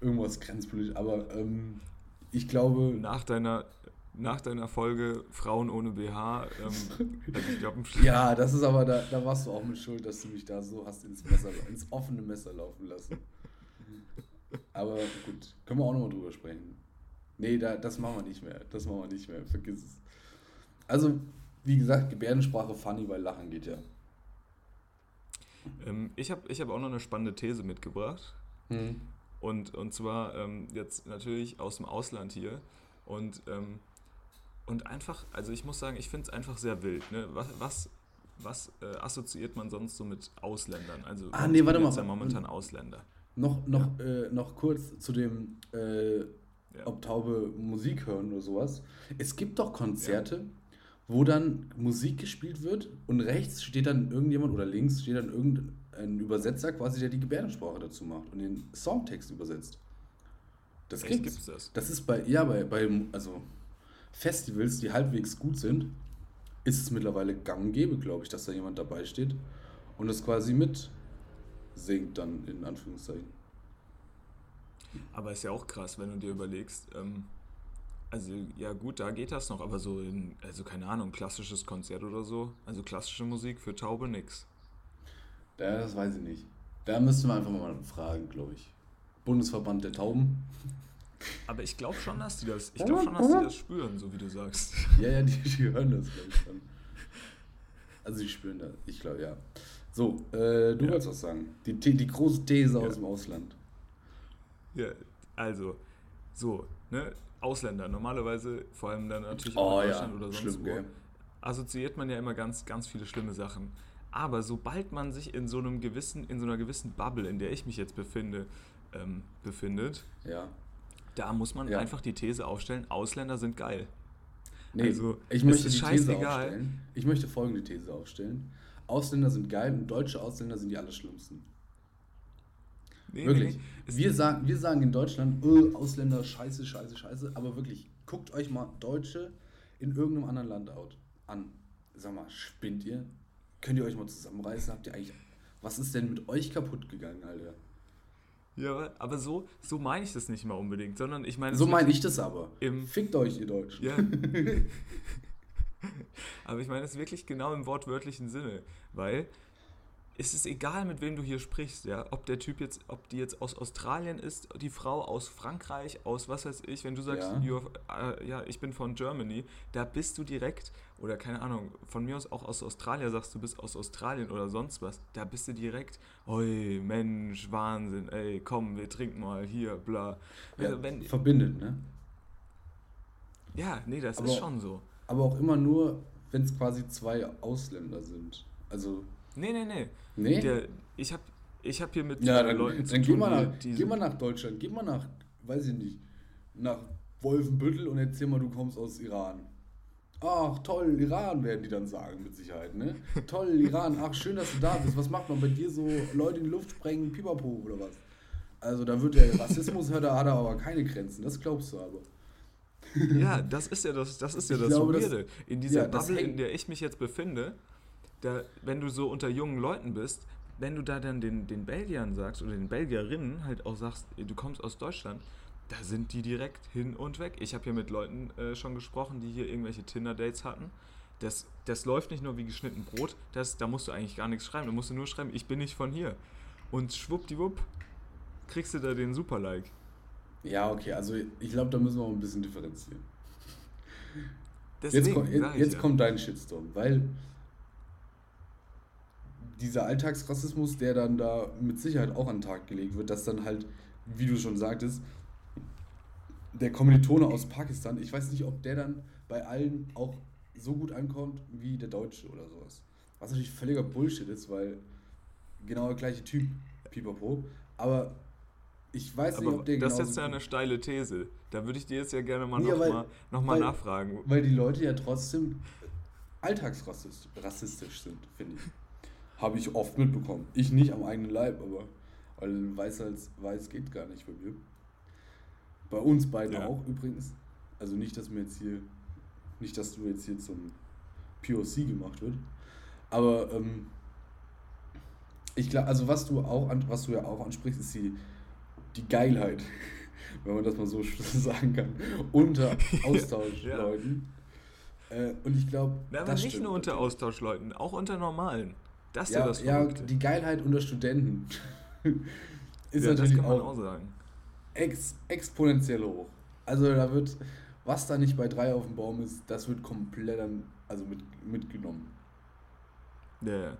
irgendwas grenzpolitisch. Aber ähm, ich glaube. Nach deiner, nach deiner Folge Frauen ohne BH, ähm, ich glaube, Ja, das ist aber, da, da warst du auch mit schuld, dass du mich da so hast ins Messer, ins offene Messer laufen lassen. Aber gut, können wir auch nochmal drüber sprechen. Nee, da, das machen wir nicht mehr. Das machen wir nicht mehr. Vergiss es. Also, wie gesagt, Gebärdensprache funny, weil Lachen geht ja. Ähm, ich habe ich hab auch noch eine spannende These mitgebracht. Hm. Und, und zwar ähm, jetzt natürlich aus dem Ausland hier. Und, ähm, und einfach, also ich muss sagen, ich finde es einfach sehr wild. Ne? Was, was, was äh, assoziiert man sonst so mit Ausländern? Also ah, nee, warte mal. ja momentan Ausländer. Noch, noch, ja. äh, noch kurz zu dem, äh, ja. ob Taube Musik hören oder sowas. Es gibt doch Konzerte. Wo dann Musik gespielt wird und rechts steht dann irgendjemand oder links steht dann irgendein Übersetzer quasi, der die Gebärdensprache dazu macht und den Songtext übersetzt. Das Echt, gibt's. gibt's das? Das ist bei, ja, bei, bei also Festivals, die halbwegs gut sind, ist es mittlerweile gang und gäbe, glaube ich, dass da jemand dabei steht und das quasi mit singt dann in Anführungszeichen. Aber ist ja auch krass, wenn du dir überlegst, ähm, also ja gut, da geht das noch, aber so in, also keine Ahnung, klassisches Konzert oder so, also klassische Musik für Taube nix. Ja, das weiß ich nicht. Da müssten wir einfach mal fragen, glaube ich. Bundesverband der Tauben. Aber ich glaube schon, dass die das, ich glaube schon, dass die das spüren, so wie du sagst. Ja, ja, die, die hören das, glaube ich, schon. Also die spüren das, ich glaube, ja. So, äh, du ja. wolltest was sagen. Die, die große These ja. aus dem Ausland. Ja, also, so, ne, Ausländer, normalerweise, vor allem dann natürlich auch oh, in Deutschland ja. oder sonst Schlimm, wo, assoziiert man ja immer ganz, ganz viele schlimme Sachen. Aber sobald man sich in so einem gewissen, in so einer gewissen Bubble, in der ich mich jetzt befinde, ähm, befindet, ja. da muss man einfach die These aufstellen, Ausländer sind geil. Nee, also, ich möchte die These aufstellen. Ich möchte folgende These aufstellen. Ausländer sind geil und deutsche Ausländer sind die allerschlimmsten. Nee, wirklich. Nee, wir, sagen, wir sagen in Deutschland, oh, Ausländer, scheiße, scheiße, scheiße. Aber wirklich, guckt euch mal Deutsche in irgendeinem anderen Land an. Sag mal, spinnt ihr? Könnt ihr euch mal zusammenreißen? Habt ihr eigentlich. Was ist denn mit euch kaputt gegangen, Alter? Ja, aber so, so meine ich das nicht mal unbedingt, sondern ich meine. So meine ich das aber. Fickt euch, ihr Deutschen. Ja. Aber ich meine es wirklich genau im wortwörtlichen Sinne, weil es ist egal, mit wem du hier sprichst, ja, ob der Typ jetzt, ob die jetzt aus Australien ist, die Frau aus Frankreich, aus was weiß ich, wenn du sagst, ja, äh, ja ich bin von Germany, da bist du direkt, oder keine Ahnung, von mir aus auch aus Australien sagst du bist aus Australien oder sonst was, da bist du direkt, oi, Mensch, Wahnsinn, ey, komm, wir trinken mal hier, bla. Also, ja, wenn, verbindet, ne? Ja, nee, das Aber ist schon so aber auch immer nur, wenn es quasi zwei Ausländer sind. Also. Nee, nee, nee. Nee? Der, ich habe ich hab hier mit ja, dann, Leuten zu dann tun, geh mal, nach, geh mal nach Deutschland, geh mal nach, weiß ich nicht, nach Wolfenbüttel und erzähl mal, du kommst aus Iran. Ach, toll, Iran werden die dann sagen, mit Sicherheit, ne? toll, Iran, ach, schön, dass du da bist. Was macht man bei dir so, Leute in die Luft sprengen, Pipapo oder was? Also da wird der Rassismus, hat er, hat er aber keine Grenzen, das glaubst du aber. Ja, das ist ja das, das ist ja das glaube, Weirde. In dieser ja, Bubble, in der ich mich jetzt befinde, da, wenn du so unter jungen Leuten bist, wenn du da dann den, den Belgiern sagst oder den Belgierinnen halt auch sagst, du kommst aus Deutschland, da sind die direkt hin und weg. Ich habe hier mit Leuten äh, schon gesprochen, die hier irgendwelche Tinder-Dates hatten. Das, das läuft nicht nur wie geschnitten Brot, das, da musst du eigentlich gar nichts schreiben. Da musst du nur schreiben, ich bin nicht von hier. Und schwuppdiwupp kriegst du da den Super-Like. Ja, okay, also ich glaube, da müssen wir auch ein bisschen differenzieren. Deswegen, jetzt, kommt, jetzt, jetzt ja. kommt dein Shitstorm, weil dieser Alltagsrassismus, der dann da mit Sicherheit auch an den Tag gelegt wird, dass dann halt, wie du schon sagtest, der Kommilitone aus Pakistan, ich weiß nicht, ob der dann bei allen auch so gut ankommt wie der Deutsche oder sowas. Was natürlich völliger Bullshit ist, weil genau der gleiche Typ, Pipapo. Aber ich weiß nicht, ob der Das ist jetzt ja eine steile These. Da würde ich dir jetzt ja gerne mal ja, nochmal noch mal nachfragen. Weil die Leute ja trotzdem alltagsrassistisch sind, finde ich. Habe ich oft mitbekommen. Ich nicht am eigenen Leib, aber weil weiß als weiß geht gar nicht bei mir. Bei uns beiden ja. auch übrigens. Also nicht, dass mir jetzt hier, nicht, dass du jetzt hier zum POC gemacht wird. Aber ähm, ich glaube, also was du auch was du ja auch ansprichst, ist die, die Geilheit, wenn man das mal so sagen kann, unter Austauschleuten. Äh, und ich glaube, aber nicht nur unter Austauschleuten, auch unter normalen. Das ist ja, ja das ja, die Geilheit unter Studenten ist Ja, das natürlich kann man auch, auch sagen. ex exponentiell hoch. Also da wird, was da nicht bei drei auf dem Baum ist, das wird komplett dann, also mit, mitgenommen. Ja, ja.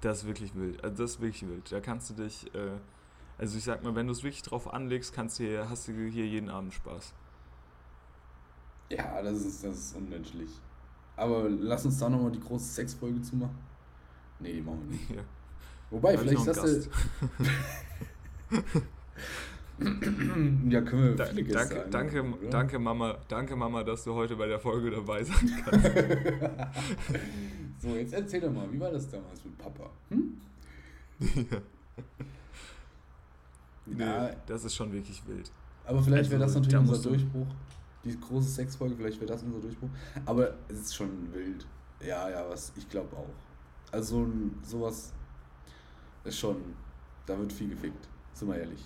das ist wirklich wild. Also das ist wirklich wild. Da kannst du dich, äh, also ich sag mal, wenn du es wirklich drauf anlegst, kannst du hier, hast du hier jeden Abend Spaß. Ja, das ist, das ist unmenschlich. Aber lass uns da nochmal die große Sexfolge zumachen. Nee, die machen wir nicht. Ja. Wobei, Da vielleicht ist das Ja, können wir Da, viele Gäste danke, danke, oder? danke, Mama, danke, Mama, dass du heute bei der Folge dabei sein kannst. So, jetzt erzähl doch mal, wie war das damals mit Papa? Hm? Nee, das ist schon wirklich wild. Aber vielleicht wäre das Also, natürlich da unser Durchbruch. Die große Sexfolge, vielleicht wäre das unser Durchbruch. Aber es ist schon wild. Ja, ja, was ich glaube auch. Also sowas ist schon, da wird viel gefickt. Sind wir ehrlich.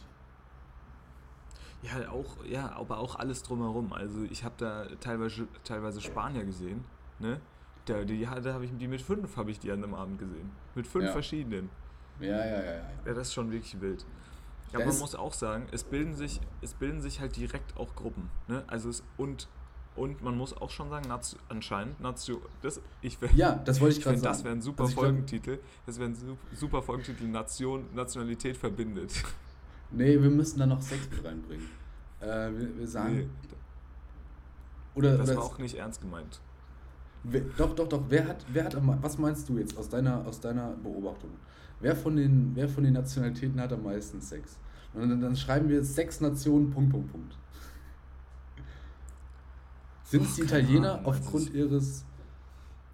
Ja, auch, ja, aber auch alles drumherum. Also ich habe da teilweise, teilweise Spanier gesehen, ne? Da, die, da habe ich die mit fünf habe ich die an einem Abend gesehen. Mit fünf Ja. verschiedenen. Ja, ja, ja, ja. Ja, das ist schon wirklich wild. Aber man muss auch sagen, es bilden sich, es bilden sich halt direkt auch Gruppen. Ne? Also es, und, und man muss auch schon sagen, Nation, anscheinend, Nation, das, ich wär- Ja, das wollte ich ich gerade finde, sagen. das wäre ein super Also ich glaub- Folgentitel. Das wäre ein su- super Folgentitel, Nation, Nationalität verbindet. Nee, wir müssen da noch Sex mit reinbringen. Äh, wir, wir sagen. Nee, oder, das oder war auch nicht ernst gemeint. wer, doch, doch, doch. Wer hat, wer hat was meinst du jetzt aus deiner, aus deiner Beobachtung? Wer von, den, wer von den Nationalitäten hat am meisten Sex? Und dann, dann schreiben wir sechs Nationen, Punkt, Punkt, Punkt. Sind es die Italiener aufgrund ihres,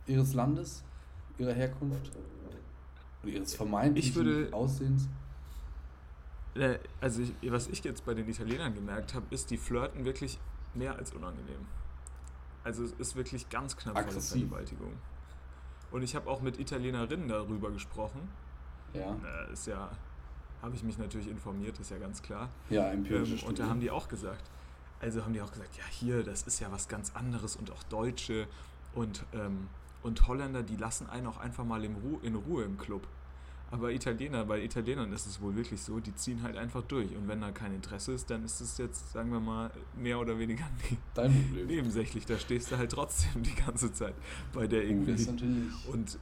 ihres Landes, ihrer Herkunft oder ihres vermeintlichen Ich würde- Aussehens? Äh, Also ich, was ich jetzt bei den Italienern gemerkt habe, ist, die flirten wirklich mehr als unangenehm. Also es ist wirklich ganz knapp vor der. Vergewaltigung. Und ich habe auch mit Italienerinnen darüber gesprochen. Ja, Äh, ist ja, habe ich mich natürlich informiert, ist ja ganz klar. ja empirische Ähm, und da haben die auch gesagt, also haben die auch gesagt, ja hier, das ist ja was ganz anderes und auch Deutsche und, ähm, und Holländer, die lassen einen auch einfach mal in, Ru in Ruhe im Club. Aber Italiener, bei Italienern ist es wohl wirklich so, die ziehen halt einfach durch. Und wenn da kein Interesse ist, dann ist es jetzt, sagen wir mal, mehr oder weniger ne Dein Problem. nebensächlich. Da stehst du halt trotzdem die ganze Zeit bei der Oh, das irgendwie. natürlich. Und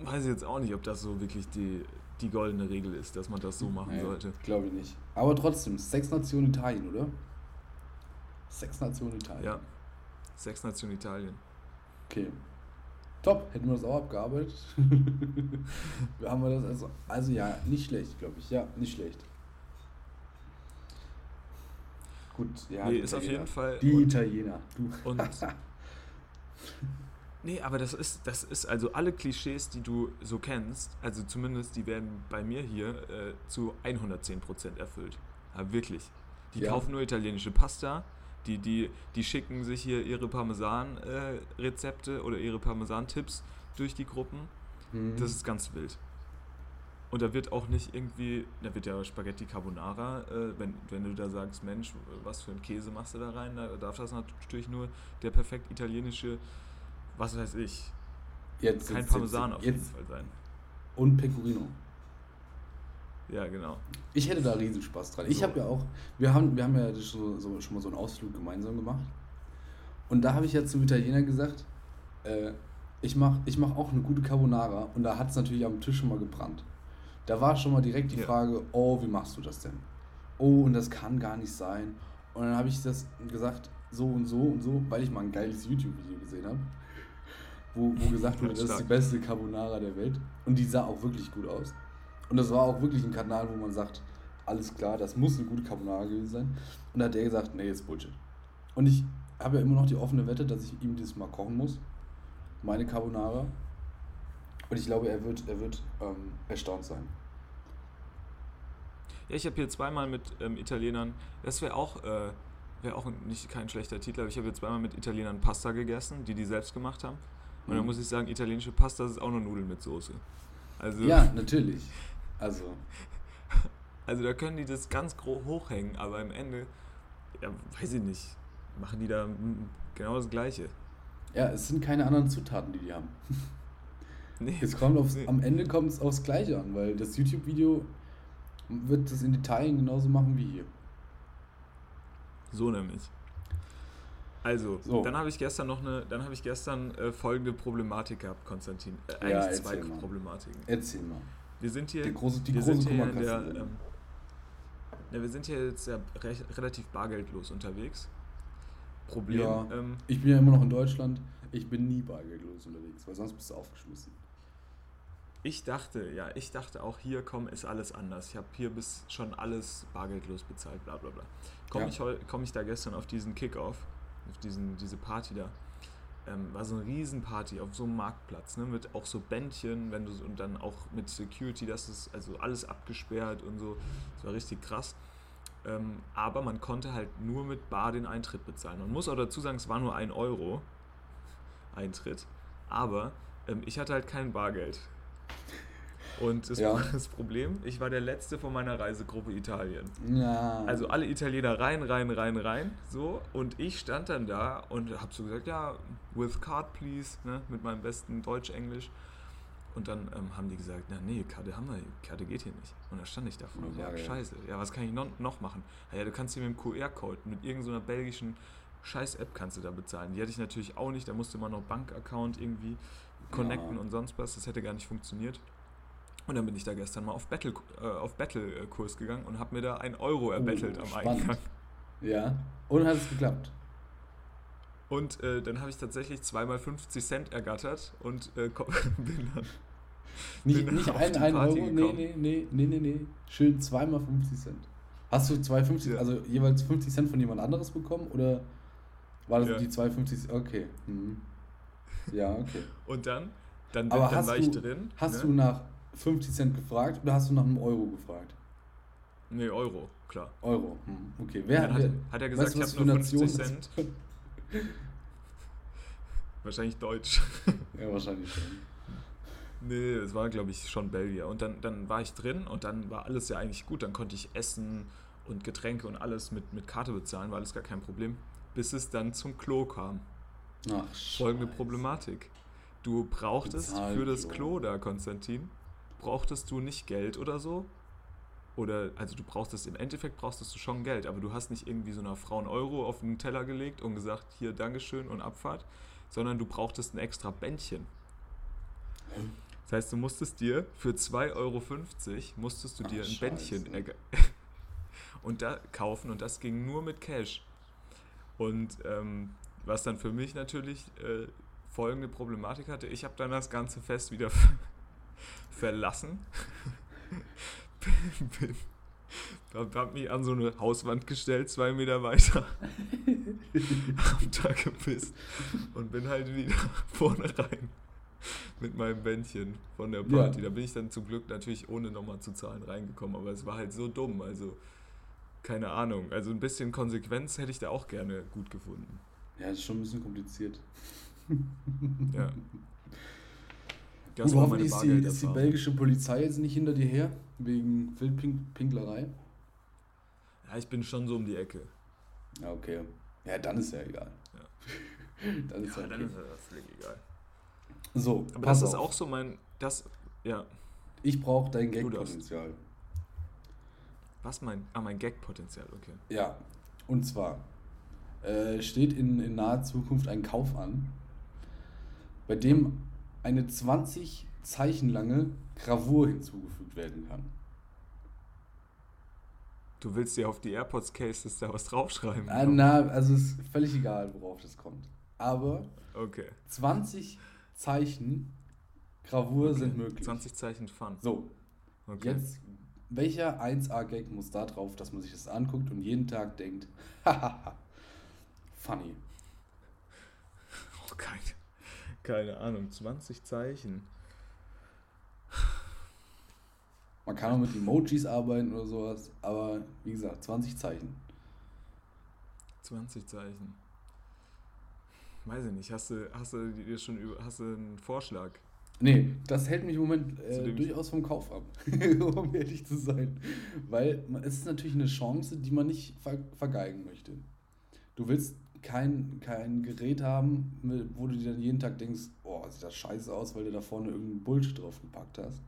weiß ich jetzt auch nicht, ob das so wirklich die, die goldene Regel ist, dass man das so machen Nee, sollte. Glaube ich nicht. Aber trotzdem, Sechs Nationen Italien, oder? Sechs Nationen Italien. Ja. Sechs Nationen Italien. Okay. Top, hätten wir das auch abgearbeitet. wir haben wir das also. Also ja, nicht schlecht, glaube ich. Ja, nicht schlecht. Gut, ja. Nee, die ist auf Italiener. jeden Fall- Die und- Italiener. Du. Und. nee, aber das ist, das ist also alle Klischees, die du so kennst, also zumindest die werden bei mir hier äh, zu 110% erfüllt. Ja, wirklich. Die Ja. kaufen nur italienische Pasta, die, die, die schicken sich hier ihre Parmesan-Rezepte oder ihre Parmesan-Tipps durch die Gruppen. Hm. Das ist ganz wild. Und da wird auch nicht irgendwie, da wird ja Spaghetti Carbonara, äh, wenn, wenn du da sagst, Mensch, was für einen Käse machst du da rein, da darf das natürlich nur der perfekt italienische, was weiß ich, jetzt, kein jetzt, Parmesan jetzt, auf jeden Fall sein. Und Pecorino. Ja, genau. Ich hätte da riesen Spaß dran. Ich So. habe ja auch, wir haben, wir haben ja schon, so, schon mal so einen Ausflug gemeinsam gemacht. Und da habe ich ja zum Italiener gesagt, äh, ich mache ich mach auch eine gute Carbonara. Und da hat es natürlich am Tisch schon mal gebrannt. Da war schon mal direkt die Ja. Frage, oh, wie machst du das denn? Oh, und das kann gar nicht sein. Und dann habe ich das gesagt, so und so und so, weil ich mal ein geiles YouTube-Video gesehen habe, wo, wo gesagt wurde, das ist die beste Carbonara der Welt. Und die sah auch wirklich gut aus. Und das war auch wirklich ein Kanal, wo man sagt, alles klar, das muss eine gute Carbonara gewesen sein. Und da hat der gesagt, nee, ist Bullshit. Und ich habe ja immer noch die offene Wette, dass ich ihm dieses Mal kochen muss. Meine Carbonara. Und ich glaube, er wird, er wird ähm, erstaunt sein. Ja, ich habe hier zweimal mit ähm, Italienern, das wäre auch, äh, wäre auch nicht kein schlechter Titel, aber ich habe jetzt zweimal mit Italienern Pasta gegessen, die die selbst gemacht haben. Und dann Mhm. muss ich sagen, italienische Pasta ist auch nur Nudeln mit Soße. Also, Ja, natürlich. Also, also da können die das ganz grob hochhängen, aber am Ende, ja, weiß ich nicht, machen die da genau das Gleiche. ja, es sind keine anderen Zutaten, die die haben. Nee. Es kommt aufs, Nee. Am Ende kommt es aufs Gleiche an, weil das YouTube-Video wird das in Italien genauso machen wie hier. So nämlich. Also, So. dann habe ich gestern noch eine, dann habe ich gestern äh, folgende Problematik gehabt, Konstantin. Äh, eigentlich Ja, zwei mal. Problematiken. Erzähl mal. Wir sind hier, Die große, die wir große sind hier in der, ähm, ja, wir sind hier jetzt ja recht, relativ bargeldlos unterwegs. Problem, Ja. ähm, Ich bin ja immer noch in Deutschland. Ich bin nie bargeldlos unterwegs, weil sonst bist du aufgeschmissen. ich dachte, ja, ich dachte auch hier, komm, ist alles anders. Ich habe hier bis schon alles bargeldlos bezahlt, bla bla bla. Komme Ja. ich, komm ich da gestern auf diesen Kickoff, auf diesen, diese Party da. Ähm, war so eine Riesenparty auf so einem Marktplatz, ne, mit auch so Bändchen, wenn du und dann auch mit Security, das ist also alles abgesperrt und so. Das war richtig krass. Ähm, aber man konnte halt nur mit Bar den Eintritt bezahlen. Man muss auch dazu sagen, es war nur ein Euro Eintritt. Aber ähm, ich hatte halt kein Bargeld. Und das, Ja. das Problem, ich war der Letzte von meiner Reisegruppe Italien. Ja. Also alle Italiener rein, rein, rein, rein, so. Und ich stand dann da und hab so gesagt, ja, with card please, ne, mit meinem besten Deutsch-Englisch. Und dann ähm, haben die gesagt, na nee, Karte haben wir, Karte geht hier nicht. Und da stand ich davor, Ja, ja, geil. scheiße, ja, was kann ich noch, noch machen? Ja, du kannst hier mit dem QR-Code, mit irgendeiner belgischen Scheiß-App kannst du da bezahlen. Die hatte ich natürlich auch nicht, da musste man noch Bankaccount irgendwie connecten Ja. und sonst was, das hätte gar nicht funktioniert. Und dann bin ich da gestern mal auf Battle, äh, auf Battle-Kurs gegangen und habe mir da ein Euro erbettelt am Oh, spannend. Eingang. ja. Und hat es geklappt. Und äh, dann habe ich tatsächlich zweimal 50 Cent ergattert und äh, bin dann. Nicht, Bin nicht auf ein, ein Party Euro, nee, gekommen. nee, nee, nee, nee, nee. Schön zweimal 50 Cent. Hast du 2,50, Ja. also jeweils 50 Cent von jemand anderes bekommen oder war das Ja. die 2,50? Okay. Mhm. Ja, okay. Und dann, dann, Aber dann hast war du, ich drin. hast ne? du nach 50 Cent gefragt oder hast du nach einem Euro gefragt? Nee, Euro, klar. Euro. Mhm. Okay. Wer hat, hat, hat er gesagt, weißt ich habe nur Nation 50 das- Cent. Wahrscheinlich Deutsch. Ja, wahrscheinlich schon. Nee, es war, glaube ich, schon Belgier. Und dann, dann war ich drin und dann war alles ja eigentlich gut. Dann konnte ich Essen und Getränke und alles mit, mit Karte bezahlen, war alles gar kein Problem. Bis es dann zum Klo kam. Ach, Folgende Scheiße. Problematik. Du brauchtest Bezahl für das Klo. Klo da, Konstantin, brauchtest du nicht Geld oder so? Oder, also du brauchtest, im Endeffekt brauchtest du schon Geld, aber du hast nicht irgendwie so einer Frau einen Euro auf den Teller gelegt und gesagt, hier, Dankeschön und Abfahrt, sondern du brauchtest ein extra Bändchen. Das heißt, du musstest dir für 2,50 Euro musstest du Ach, dir ein Scheiße. Bändchen und da kaufen und das ging nur mit Cash. Und ähm, was dann für mich natürlich äh, folgende Problematik hatte, ich habe dann das ganze Fest wieder verlassen. bin, bin, hab mich an so eine Hauswand gestellt, zwei Meter weiter. hab da gepisst und bin halt wieder vorne rein mit meinem Bändchen von der Ja. Party. Da bin ich dann zum Glück natürlich ohne nochmal zu zahlen reingekommen, aber es war halt so dumm. Also, keine Ahnung. Also ein bisschen Konsequenz hätte ich da auch gerne gut gefunden. Ja, das ist schon ein bisschen kompliziert. Ja. Gut, hoffentlich ist die, ist die belgische Polizei jetzt nicht hinter dir her, wegen Wildpinklerei. Ja, ich bin schon so um die Ecke. Ja, okay. Ja, dann ist ja egal. dann ist ja, Ja, okay. dann ist das völlig egal. So, Aber das ist auf. auch so mein. Das. Ja. Ich brauche dein. Gag-Potenzial. Was mein. Ah, mein Gag-Potenzial, okay. Ja, und zwar äh, steht in, in naher Zukunft ein Kauf an, bei dem eine 20 Zeichen lange Gravur hinzugefügt werden kann. Du willst dir auf die AirPods Cases da was draufschreiben? Ah, na, also ist völlig egal, worauf das kommt. Aber Okay. 20 Zeichen Gravur okay. sind möglich. 20 Zeichen Fun. So, Okay. jetzt, welcher 1A-Gag muss da drauf, dass man sich das anguckt und jeden Tag denkt, hahaha, funny. Oh, keine, keine Ahnung. 20 Zeichen. Man kann auch mit Emojis arbeiten oder sowas, aber wie gesagt, 20 Zeichen. 20 Zeichen. Weiß ich nicht, hast du, hast du dir schon über, hast du einen Vorschlag? Nee, das hält mich im Moment äh, durchaus vom Kauf ab, um ehrlich zu sein. Weil es ist natürlich eine Chance, die man nicht ver vergeigen möchte. Du willst kein, kein Gerät haben, wo du dir dann jeden Tag denkst, oh, sieht das scheiße aus, weil du da vorne irgendeinen Bullshit drauf gepackt hast.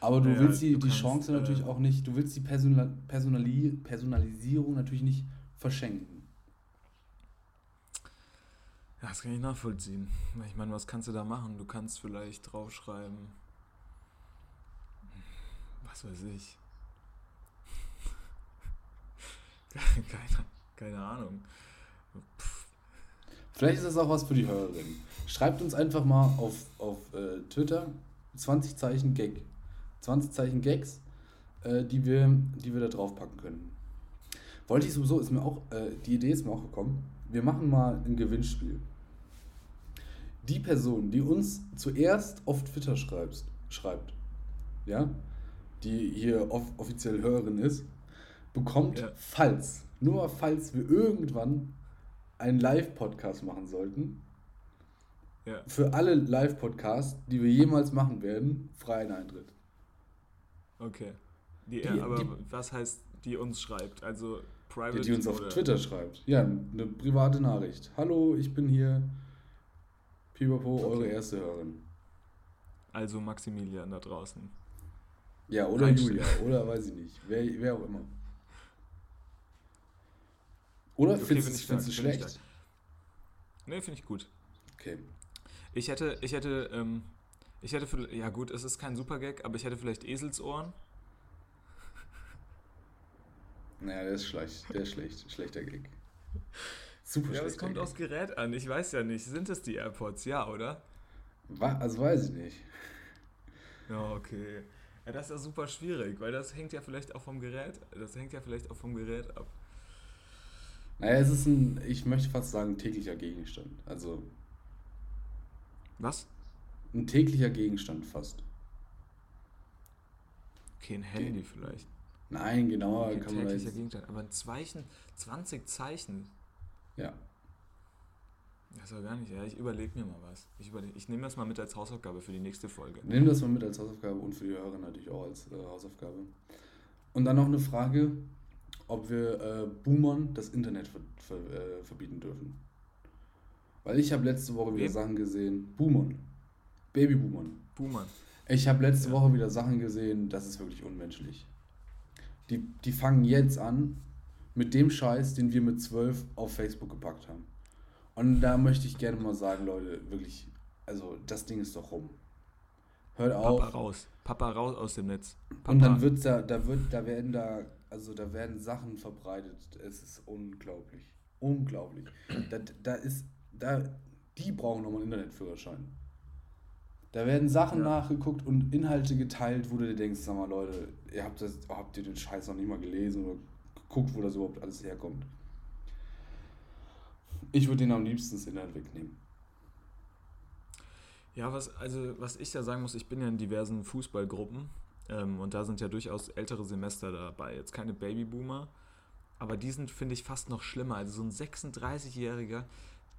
Aber du Naja, willst die, du die kannst, Chance natürlich äh, auch nicht, du willst die Personal, Personali Personalisierung natürlich nicht verschenken. Ja, das kann ich nachvollziehen. Ich meine, was kannst du da machen? Du kannst vielleicht draufschreiben. Was weiß ich. Keine, keine Ahnung. Vielleicht ist das auch was für die Hörerin. Schreibt uns einfach mal auf, auf äh, Twitter 20 Zeichen Gag. 20 Zeichen Gags, äh, die, wir, die wir da drauf packen können. Wollte ich sowieso, ist mir auch, äh, die Idee ist mir auch gekommen. Wir machen mal ein Gewinnspiel. Die Person, die uns zuerst auf Twitter schreibt, schreibt ja, die hier off offiziell Hörerin ist, bekommt, Ja. falls, nur falls wir irgendwann einen Live-Podcast machen sollten, Ja. für alle Live-Podcasts, die wir jemals machen werden, freien Eintritt. Okay. Die, Die- aber die- was heißt, die uns schreibt? Also private Die, die uns auf Twitter schreibt. Ja, eine private Nachricht. Hallo, ich bin hier. Pipapo, Okay. eure erste Hörerin. Also Maximilian da draußen. Ja, oder. Julia, oder weiß ich nicht. Wer, wer auch immer. Oder Okay, findest find du stark, find schlecht? Ne, finde ich gut. Okay. Ich hätte, ich hätte, ähm, ich hätte, für, ja gut, es ist kein Supergag, aber ich hätte vielleicht Eselsohren. Naja, der ist schlecht. Der ist schlecht. Schlechter Gag. Super Ja, aber es kommt Gag. aufs Gerät an. Ich weiß ja nicht. Sind es die AirPods? Ja, oder? Wa- Also weiß ich nicht. Ja, okay. Ja, das ist ja super schwierig, weil das hängt ja vielleicht auch vom Gerät, das hängt ja vielleicht auch vom Gerät ab. Naja, es ist ein, ich möchte fast sagen, täglicher Gegenstand. Also Was? ein täglicher Gegenstand fast. Okay, ein Handy vielleicht. Nein, genauer Okay, kann man täglicher jetzt, Gegenstand. Aber ein Zeichen, 20 Zeichen. Ja. Das ja gar nicht. Ja, ich überlege mir mal was. Ich, überleg, ich nehme das mal mit als Hausaufgabe für die nächste Folge. Nimm das mal mit als Hausaufgabe und für die Hörer natürlich auch als äh, Hausaufgabe. Und dann noch eine Frage, ob wir äh, Boomern das Internet ver ver äh, verbieten dürfen. Weil ich habe letzte Woche wieder Wem? Sachen gesehen. Boomern. Babyboomern. Boomer. Ich habe letzte Ja. Woche wieder Sachen gesehen, das ist wirklich unmenschlich. Die, die fangen jetzt an mit dem Scheiß, den wir mit 12 auf Facebook gepackt haben. Und da möchte ich gerne mal sagen, Leute, wirklich, also das Ding ist doch rum. Hört auf. Papa raus. Papa raus aus dem Netz. Papa. Und dann wird's da, da wird, da werden da, also da werden Sachen verbreitet. Es ist unglaublich. Unglaublich. Da, da ist, da, die brauchen nochmal einen Internetführerschein. Da werden Sachen Ja. nachgeguckt und Inhalte geteilt, wo du dir denkst, sag mal Leute, ihr habt das, habt ihr den Scheiß noch nicht mal gelesen oder geguckt, wo das überhaupt alles herkommt. Ich würde den am liebsten das Internet wegnehmen. Ja, was, also, was ich ja sagen muss, ich bin ja in diversen Fußballgruppen ähm, und da sind ja durchaus ältere Semester dabei. Jetzt keine Babyboomer, aber die sind, finde ich, fast noch schlimmer. Also so ein 36-Jähriger,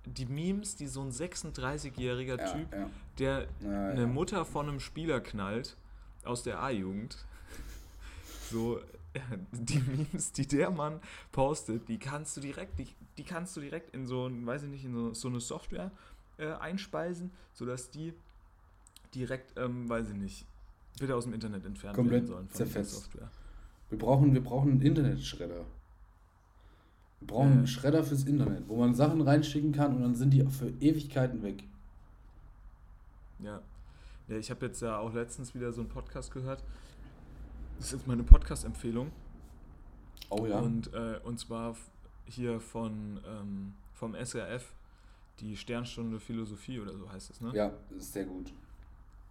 die Memes, die so ein 36-jähriger Ja, Typ, ja. der Ja, eine. Mutter von einem Spieler knallt aus der A-Jugend. So, die Memes, die der Mann postet, die kannst du direkt, die, die kannst du direkt in so, ein, weiß ich nicht, in so, so eine Software äh, einspeisen, sodass die direkt, ähm, weiß ich nicht, bitte aus dem Internet entfernt Komplett werden sollen von zerfetzt. Software. Wir brauchen, wir brauchen einen Internetschredder. Wir brauchen einen Schredder fürs Internet, wo man Sachen reinschicken kann und dann sind die für Ewigkeiten weg. Ja. Ja, ich habe jetzt ja auch letztens wieder so einen Podcast gehört. Das ist jetzt meine Podcast-Empfehlung. Oh ja. Und, äh, und zwar hier von ähm, vom SRF, die Sternstunde Philosophie oder so heißt es, ne? ja, das ist sehr gut.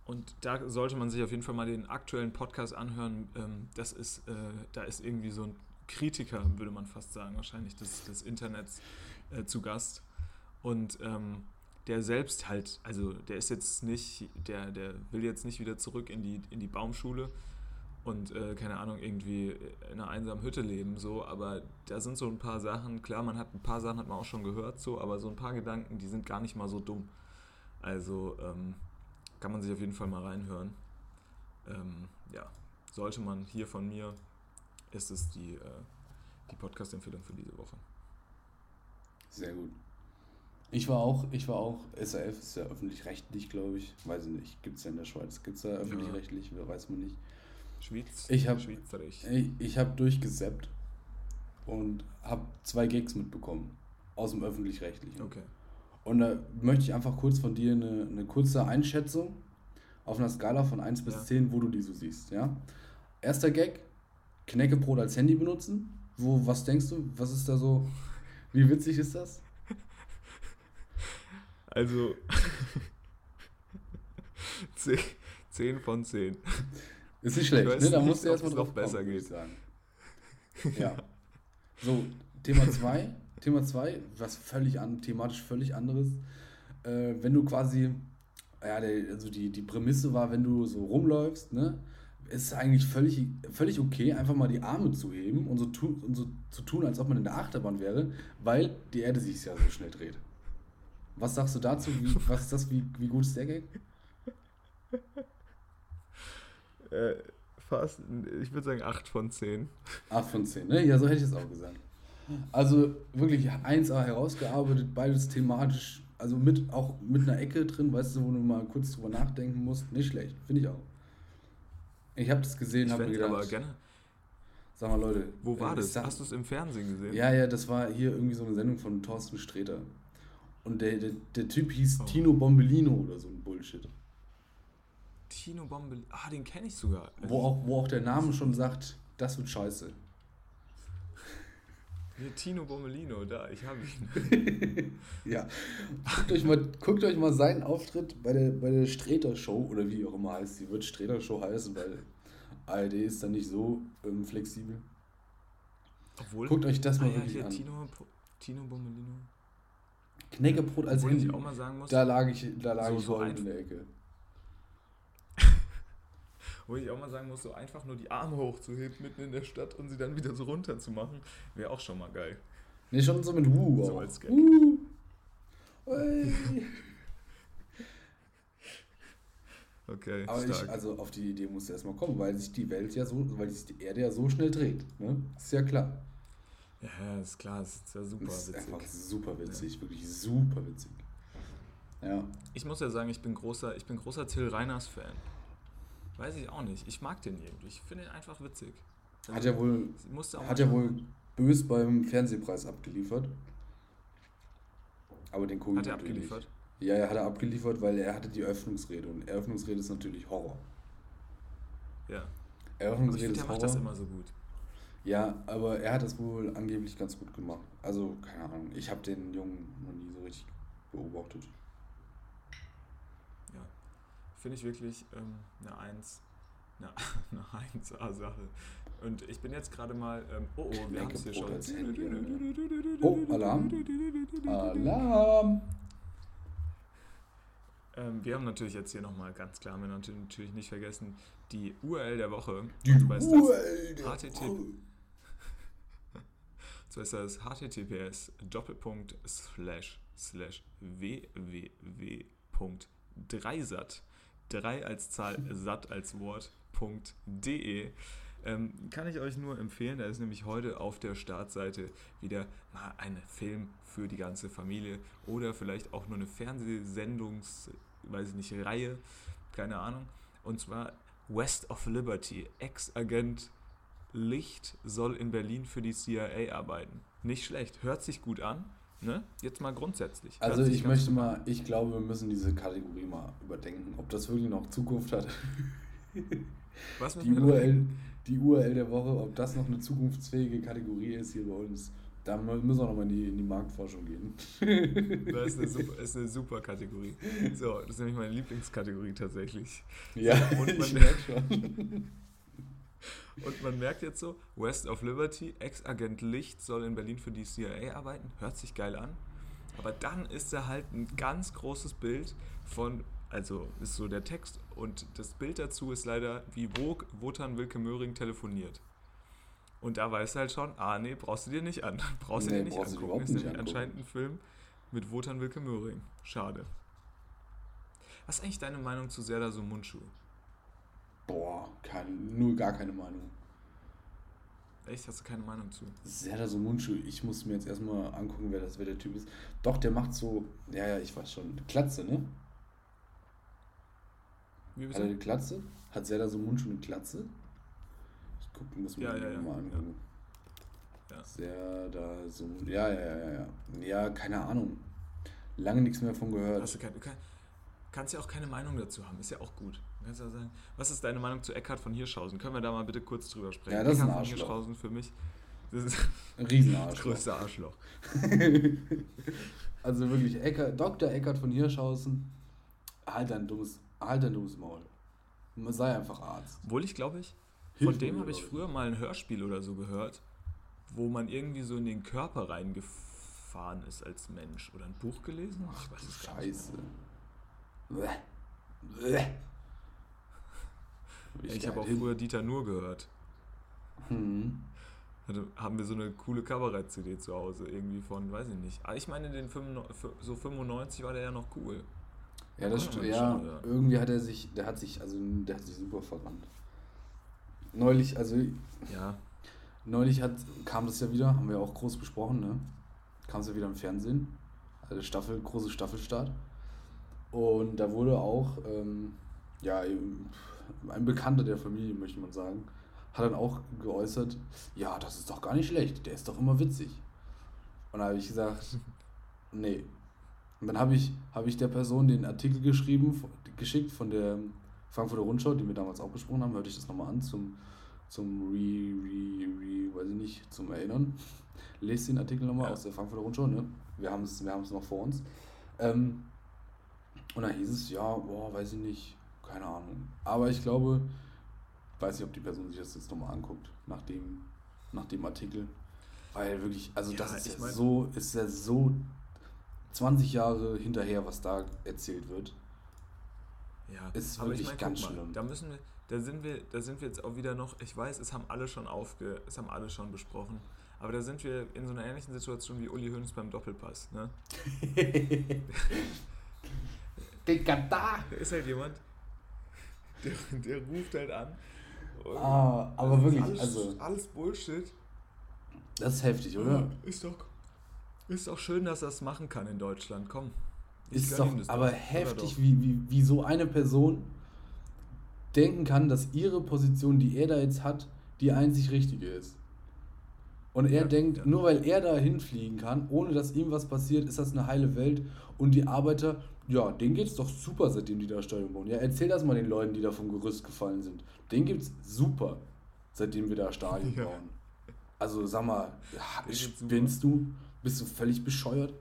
Und da sollte man sich auf jeden Fall mal den aktuellen Podcast anhören. Ähm, das ist, äh, da ist irgendwie so ein Kritiker, würde man fast sagen, wahrscheinlich des, des Internets äh, zu Gast. Und ähm, der selbst halt, also der ist jetzt nicht, der, der will jetzt nicht wieder zurück in die, in die Baumschule und äh, keine Ahnung, irgendwie in einer einsamen Hütte leben, so, aber da sind so ein paar Sachen, klar, man hat ein paar Sachen hat man auch schon gehört, so, aber so ein paar Gedanken, die sind gar nicht mal so dumm. Also ähm, kann man sich auf jeden Fall mal reinhören. Ähm, ja, sollte man hier von mir, ist es die, äh, die Podcast-Empfehlung für diese Woche. Sehr gut. Ich war auch, ich war auch, SRF ist ja öffentlich-rechtlich, glaube ich. Weiß ich nicht. Gibt es ja in der Schweiz. Gibt es ja öffentlich-rechtlich, weiß man nicht. Schweiz, Ich hab- Schweizerisch. Ich, ich habe durchgesappt und habe zwei Gags mitbekommen aus dem öffentlich-rechtlichen. Okay. Und da möchte ich einfach kurz von dir eine, eine kurze Einschätzung auf einer Skala von 1 bis Ja. 10, wo du die so siehst. Ja? Erster Gag, Knäckebrot als Handy benutzen. Wo, was denkst du? Was ist da so? Wie witzig ist das? Also 10, 10 von 10. Ist nicht schlecht, ne? Da musst du erstmal drauf besser kommen, ich geht. sagen. Ja. So, Thema 2. Thema 2, was völlig an, thematisch völlig anderes. Äh, wenn du quasi, ja, der, also die, die Prämisse war, wenn du so rumläufst, ne, ist es eigentlich völlig, völlig okay, einfach mal die Arme zu heben und so, tu, und so zu tun, als ob man in der Achterbahn wäre, weil die Erde sich ja so schnell dreht. Was sagst du dazu? Wie, was ist das? Wie, wie gut ist der Gag? Äh, fast, ich würde sagen 8 von 10. 8 von 10, ne? Ja, so hätte ich es auch gesagt. Also wirklich 1A herausgearbeitet, beides thematisch, also mit auch mit einer Ecke drin, weißt du, wo du mal kurz drüber nachdenken musst. Nicht schlecht, finde ich auch. Ich habe das gesehen, habe mir gedacht, aber gerne. sag mal Leute. Wo war äh, das? da- Hast du es im Fernsehen gesehen? Ja, ja, das war hier irgendwie so eine Sendung von Thorsten Sträter. Und der, der, der Typ hieß Oh. Tino Bombellino oder so ein Bullshit. Tino Bombe. Ah, den kenne ich sogar. Wo auch, wo auch der Name schon sagt, das wird scheiße. Hier, Tino Bommelino, da, ich habe ihn. Ja. Guckt euch mal, guckt euch mal seinen Auftritt bei der, bei der Streter Show oder wie auch immer heißt. Die wird Streter Show heißen, weil ARD ist dann nicht so ähm, flexibel. Obwohl. Guckt euch das ah, mal ja, wirklich hier, an. Tino, Tino Bommelino. Knäckebrot als Obwohl ich auch mal sagen muss, Da lag ich, da lag So- ich so in der Ecke. Wo ich auch mal sagen muss, so einfach nur die Arme hochzuheben mitten in der Stadt und sie dann wieder so runter zu machen, wäre auch schon mal geil. Nee, schon so mit Wu So als Gag. Ui. Okay, Aber stark. ich, also auf die Idee musst du erstmal kommen, weil sich die Welt ja so, weil sich die Erde ja so schnell dreht. Ne? Ist ja klar. ja, ja, ist klar, ist ja super Das ist witzig. einfach super witzig, wirklich super witzig. Ja. Ich muss ja sagen, ich bin großer, ich bin großer Till Reiners Fan. Weiß ich auch nicht. Ich mag den irgendwie. Ich finde ihn einfach witzig. Also, Hat ja wohl, hat ja wohl bös beim Fernsehpreis abgeliefert. Aber den gucke Hat er abgeliefert? nicht. Ja, er hat er abgeliefert, weil er hatte die Eröffnungsrede und Eröffnungsrede ist natürlich Horror. Ja. Aber ich Eröffnungsrede finde, der ist macht Horror. das immer so gut. Ja, aber er hat das wohl angeblich ganz gut gemacht. Also, keine Ahnung, ich habe den Jungen noch nie so richtig beobachtet. Finde ich wirklich ähm, eine 1. Eine, eine 1A-Sache. Und ich bin jetzt gerade mal. Ähm, oh, oh, wir haben es hier schon. Oh, Alarm. Alarm! Ähm, wir haben natürlich jetzt hier nochmal ganz klar, haben wir natürlich natürlich nicht vergessen, die URL der Woche. Die Und zwar ist das URL der HTTP. Woche. So ist das https Doppelpunkt slash slash www.dreisat 3 als Zahl, satt als Wort.de ähm, kann ich euch nur empfehlen. Da ist nämlich heute auf der Startseite wieder mal ein Film für die ganze Familie oder vielleicht auch nur eine Fernsehsendungs, weiß ich nicht, Reihe, keine Ahnung. Und zwar West of Liberty, Ex-Agent Licht soll in Berlin für die CIA arbeiten. Nicht schlecht, hört sich gut an. Ne? Jetzt mal grundsätzlich. Also ich möchte mal, ich glaube, wir müssen diese Kategorie mal überdenken, ob das wirklich noch Zukunft hat. Was Die URL, die URL der Woche, ob das noch eine zukunftsfähige Kategorie ist hier bei uns. Da müssen wir nochmal in die, in die Marktforschung gehen. Das ist eine, super, ist eine super Kategorie. So, das ist nämlich meine Lieblingskategorie tatsächlich. Ja, und ich man- merke schon. Und man merkt jetzt so, West of Liberty, Ex-Agent Licht soll in Berlin für die CIA arbeiten. Hört sich geil an. Aber dann ist da halt ein ganz großes Bild von Also ist so der Text und das Bild dazu ist leider, wie Vogue Wotan Wilke Möhring telefoniert. Und da weißt du halt schon, ah nee, brauchst du dir nicht an. Brauchst du Nee, dir nicht du dir angucken. überhaupt Ist nicht nämlich angucken. anscheinend ein Film mit Wotan Wilke Möhring. Schade. Was ist eigentlich deine Meinung zu Serdar Sumunchu? Boah, kein, nur gar keine Meinung. Echt, hast du keine Meinung zu? Serdar Somuncu, ich muss mir jetzt erstmal angucken, wer das wer der Typ ist. Doch, der macht so, ja, ja, ich weiß schon, Klatze, ne? Wie Hat er eine? Klatze? Hat Serdar Somuncu eine Klatze? Ich gucke, muss mir Ja, ja, ja, ja, mal angucken. Ja. Serdar Somuncu, ja, ja, ja, ja, ja. Ja, keine Ahnung. Lange nichts mehr von gehört. Hast du kein, du kann, kannst ja auch keine Meinung dazu haben, ist ja auch gut. Kannst sagen, was ist deine Meinung zu Eckhard von Hirschhausen? Können wir da mal bitte kurz drüber sprechen? Ja, das ist ein Eckhard von Arschloch. Hirschhausen für mich, das ist Ein das Riesenarsch. größte Arschloch. Also wirklich, Eckert, Dr. Eckert von Hirschhausen, halt dein dummes, halt dein dummes Maul. Sei einfach Arzt. Obwohl ich glaube ich, Hilf von dem habe ich früher mal ein Hörspiel oder so gehört, wo man irgendwie so in den Körper reingefahren ist als Mensch. Oder ein Buch gelesen? Ach Ich du weiß es gar nicht Scheiße. Bäh. Mehr. Ich habe auch früher Dieter Nur gehört. Hm. Hatte, haben wir so eine coole Kabarett-CD zu Hause, irgendwie von, weiß ich nicht. Ah, ich meine, den 95, so 95 war der ja noch cool. Ja, das stimmt. man Ja, schon, ja. irgendwie hat er sich, der hat sich, also der hat sich super verrannt. Neulich, also Ja, neulich hat, kam das ja wieder, haben wir auch groß besprochen, ne? Kam es ja wieder im Fernsehen. Also Staffel, große Staffelstart. Und da wurde auch, ähm, ja, eben ein Bekannter der Familie, möchte man sagen, hat dann auch geäußert, ja, das ist doch gar nicht schlecht, der ist doch immer witzig. Und da habe ich gesagt, nee. Und dann habe ich, habe ich der Person den Artikel geschrieben, geschickt von der Frankfurter Rundschau, die wir damals auch besprochen haben, hörte ich das nochmal an zum, zum Re, Re, Re, weiß ich nicht, zum Erinnern. Lest den Artikel nochmal Ja. aus der Frankfurter Rundschau, ne? Wir haben es wir noch vor uns. Ähm, und dann hieß es, ja, boah, weiß ich nicht, keine Ahnung. Aber ich glaube, weiß nicht, ob die Person sich das jetzt nochmal anguckt, nach dem, nach dem Artikel. Weil wirklich, also Ja, das ist ich ja mein- so, ist ja so 20 Jahre hinterher, was da erzählt wird. ja. Ist Aber wirklich guck ganz schlimm. Da müssen wir, da sind wir, da sind wir jetzt auch wieder noch, ich weiß, es haben alle schon aufge, es haben alle schon besprochen. Aber da sind wir in so einer ähnlichen Situation wie Uli Hoeneß beim Doppelpass. Ne? Digga, da! Da ist halt jemand, der, der ruft halt an. Ah, aber wirklich, alles, also- Alles Bullshit. Das ist heftig, oder? Ist doch, ist doch schön, dass er es machen kann in Deutschland. Komm. Ist doch aber Oder heftig, doch. wie, wie, wie so eine Person denken kann, dass ihre Position, die er da jetzt hat, die einzig richtige ist. Und er Ja, denkt, ja. nur weil er da hinfliegen kann, ohne dass ihm was passiert, ist das eine heile Welt. Und die Arbeiter, ja, denen geht's doch super, seitdem die da Stadion bauen. Ja, erzähl das mal den Leuten, die da vom Gerüst gefallen sind. Denen geht's super, seitdem wir da Stadion Ja. bauen. Also sag mal, geht's spinnst du? Bist du völlig bescheuert?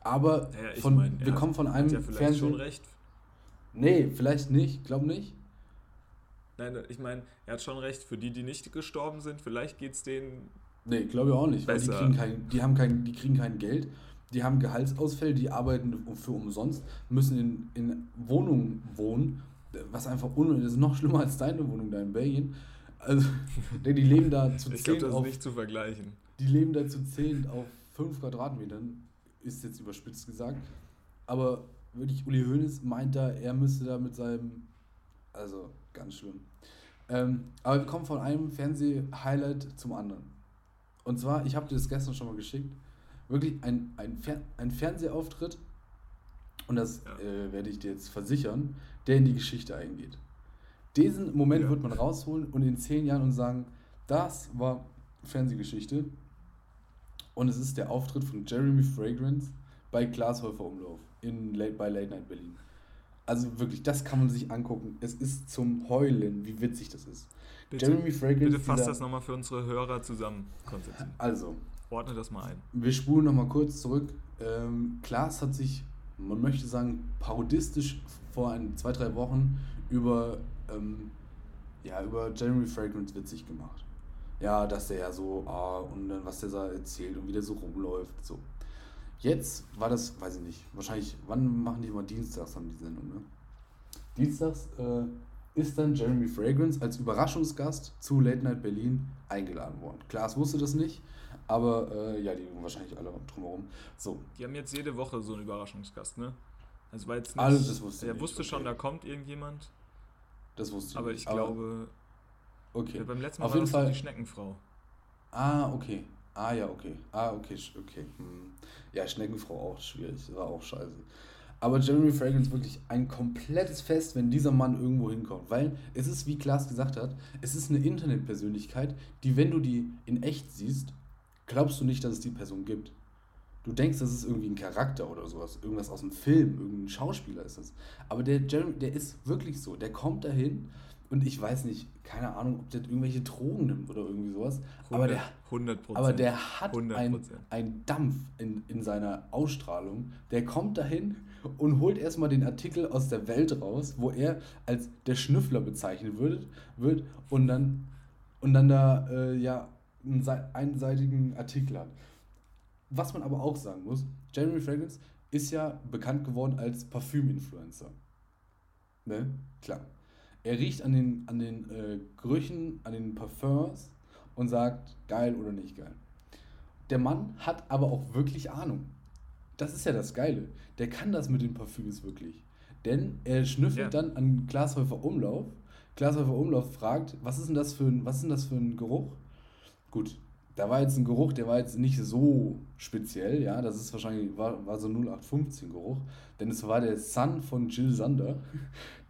Aber Naja, ich von, mein, wir hat- kommen von Hat einem ja vielleicht Fernsehen. schon recht. Nee, vielleicht nicht, glaub nicht. Nein, ich meine, er hat schon recht. Für die, die nicht gestorben sind, vielleicht geht es denen. Nee, glaube ich auch nicht, weil die Besser. kriegen, kein, die, haben kein, die kriegen kein Geld, die haben Gehaltsausfälle, die arbeiten für umsonst, müssen in, in Wohnungen wohnen, was einfach unnötig das ist, noch schlimmer als deine Wohnung da in Belgien. Also, die leben da zu Ich glaube, zehn das ist auf, nicht zu vergleichen. die leben da zu zehn auf fünf Quadratmetern, ist jetzt überspitzt gesagt. Aber wirklich, Uli Hoeneß meint da, er müsste da mit seinem, also ganz schlimm. Ähm, aber wir kommen von einem Fernseh-Highlight zum anderen. Und zwar, ich habe dir das gestern schon mal geschickt, wirklich ein, ein, Fer ein Fernsehauftritt, und das Ja. äh, werde ich dir jetzt versichern, der in die Geschichte eingeht. Diesen Moment Ja. wird man rausholen und in zehn Jahren und sagen, das war Fernsehgeschichte. Und es ist der Auftritt von Jeremy Fragrance bei Glashäufer Umlauf in Late, bei Late Night Berlin. Also wirklich, das kann man sich angucken. Es ist zum Heulen, wie witzig das ist. Bitte, Jeremy Fragrance. bitte fasst das nochmal für unsere Hörer zusammen, Konstantin. Also, Ordne das mal ein. wir spulen nochmal kurz zurück. Ähm, Klaas hat sich, man möchte sagen, parodistisch vor ein, zwei, drei Wochen über, ähm, ja, über Jeremy Fragrance witzig gemacht. Ja, dass der ja so, ah, und dann was der da erzählt und wie der so rumläuft. So. Jetzt war das, weiß ich nicht, wahrscheinlich, wann machen die immer Dienstags, haben die Sendung, ne? Dienstags äh, ist dann Jeremy Fragrance als Überraschungsgast zu Late Night Berlin eingeladen worden. Klaas wusste das nicht, aber äh, ja, die wahrscheinlich alle drumherum. So, Die haben jetzt jede Woche so einen Überraschungsgast, ne? Also war jetzt nicht, Alles, das wusste ich er nicht, wusste schon, okay. da kommt irgendjemand, das wusste ich aber nicht. ich glaube, okay. ja, beim letzten Mal Auf war jeden das Fall. die Schneckenfrau. Ah, okay. Ah, ja, okay. Ah, okay, okay. Hm. Ja, Schneckenfrau auch schwierig. War auch scheiße. Aber Jeremy Fragrance wirklich ein komplettes Fest, wenn dieser Mann irgendwo hinkommt. Weil es ist, wie Klaas gesagt hat, es ist eine Internetpersönlichkeit, die, wenn du die in echt siehst, glaubst du nicht, dass es die Person gibt. Du denkst, das ist irgendwie ein Charakter oder sowas, irgendwas aus dem Film, irgendein Schauspieler ist das. Aber der Jeremy, der ist wirklich so. Der kommt dahin und ich weiß nicht, keine Ahnung, ob der irgendwelche Drogen nimmt oder irgendwie sowas. Aber der, 100 Prozent. aber der hat 100%. einen ein Dampf in, in seiner Ausstrahlung. Der kommt dahin und holt erstmal den Artikel aus der Welt raus, wo er als der Schnüffler bezeichnet wird, wird und dann und dann da äh, ja einseitigen Artikel hat. Was man aber auch sagen muss, Jeremy Fragrance ist ja bekannt geworden als Parfüm-Influencer. Ne? Klar. Er riecht an den, an den äh, Gerüchen, an den Parfums und sagt, geil oder nicht geil. Der Mann hat aber auch wirklich Ahnung. Das ist ja das Geile. Der kann das mit den Parfüms wirklich. Denn er schnüffelt Ja. dann an Glashäufer Umlauf. Glashäufer Umlauf fragt, was ist denn das für ein, was ist denn das für ein Geruch? Gut, da war jetzt ein Geruch, der war jetzt nicht so speziell, ja, das ist wahrscheinlich, war, war so 0815 Geruch, denn es war der Sun von Jill Sander,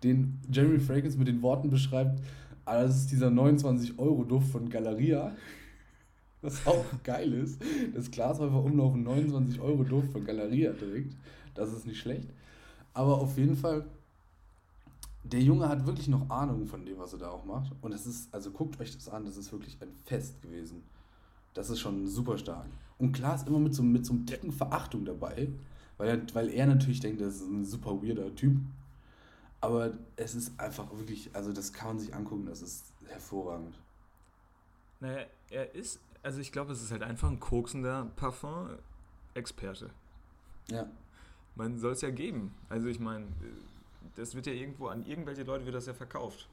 den Jeremy Fragrance mit den Worten beschreibt, das ist dieser 29-Euro-Duft von Galeria, was auch geil ist, das Glashäufer Umlauf einen 29-Euro-Duft von Galeria trägt, das ist nicht schlecht, aber auf jeden Fall, der Junge hat wirklich noch Ahnung von dem, was er da auch macht. Und es ist, also guckt euch das an, das ist wirklich ein Fest gewesen. Das ist schon super stark. Und klar ist immer mit so, mit so einem Ticken Verachtung dabei, weil er, weil er natürlich denkt, das ist ein super weirder Typ. Aber es ist einfach wirklich, also das kann man sich angucken, das ist hervorragend. Naja, er ist, also ich glaube, es ist halt einfach ein koksender Parfum-Experte. Ja. Man soll es ja geben. Also ich meine, das wird ja irgendwo an irgendwelche Leute wird das ja verkauft.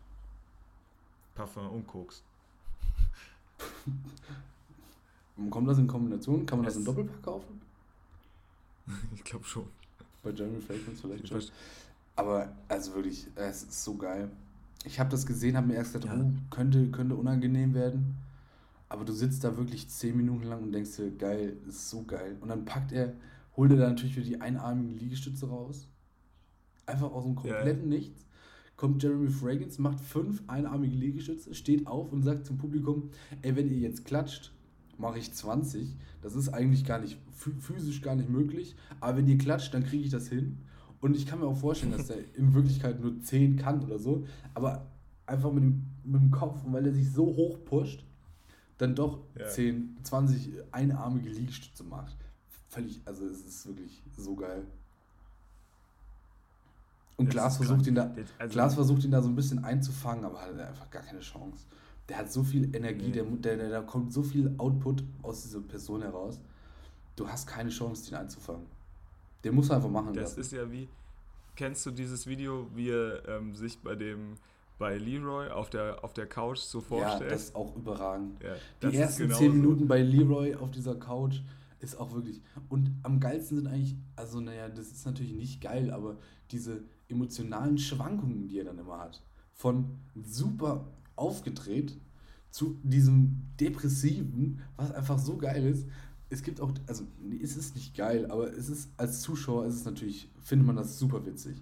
Parfum und Koks. Kommt das in Kombination? Kann man das Es- in Doppelpack kaufen? Ich glaube schon. Bei Jeremy Fragrance vielleicht Ich schon. Aber also wirklich, es ist so geil. Ich habe das gesehen, habe mir erst gedacht, Ja. oh, könnte, könnte unangenehm werden. Aber du sitzt da wirklich zehn Minuten lang und denkst dir, geil, das ist so geil. Und dann packt er, holt er da natürlich wieder die einarmigen Liegestütze raus. Einfach aus dem Ja. kompletten Nichts. Kommt Jeremy Fragrance, macht fünf einarmige Liegestütze, steht auf und sagt zum Publikum, ey, wenn ihr jetzt klatscht, mache ich 20. Das ist eigentlich gar nicht, phy- physisch gar nicht möglich. Aber wenn ihr klatscht, dann kriege ich das hin. Und ich kann mir auch vorstellen, dass er in Wirklichkeit nur 10 kann oder so. Aber einfach mit dem, mit dem Kopf, und weil er sich so hoch pusht, dann doch Ja. 10, 20 einarmige Liegestütze macht. Völlig, also es ist wirklich so geil. Und Glas versucht ihn da, also- Glas versucht ihn da so ein bisschen einzufangen, aber hat einfach gar keine Chance. Der hat so viel Energie, Nee. der, der, der, da kommt so viel Output aus dieser Person heraus. Du hast keine Chance, den einzufangen. Den muss er einfach machen Das lassen. ist ja wie, kennst du dieses Video, wie er ähm, sich bei dem, bei Leroy auf der, auf der Couch so ja, vorstellt? das ist auch überragend. Ja, Die ersten genauso. 10 Minuten bei Leroy auf dieser Couch ist auch wirklich. Und am geilsten sind eigentlich, also naja, das ist natürlich nicht geil, aber diese emotionalen Schwankungen, die er dann immer hat. Von super aufgedreht zu diesem depressiven, was einfach so geil ist. Es gibt auch, also nee, es ist nicht geil, aber es ist als Zuschauer ist es natürlich, findet man das super witzig.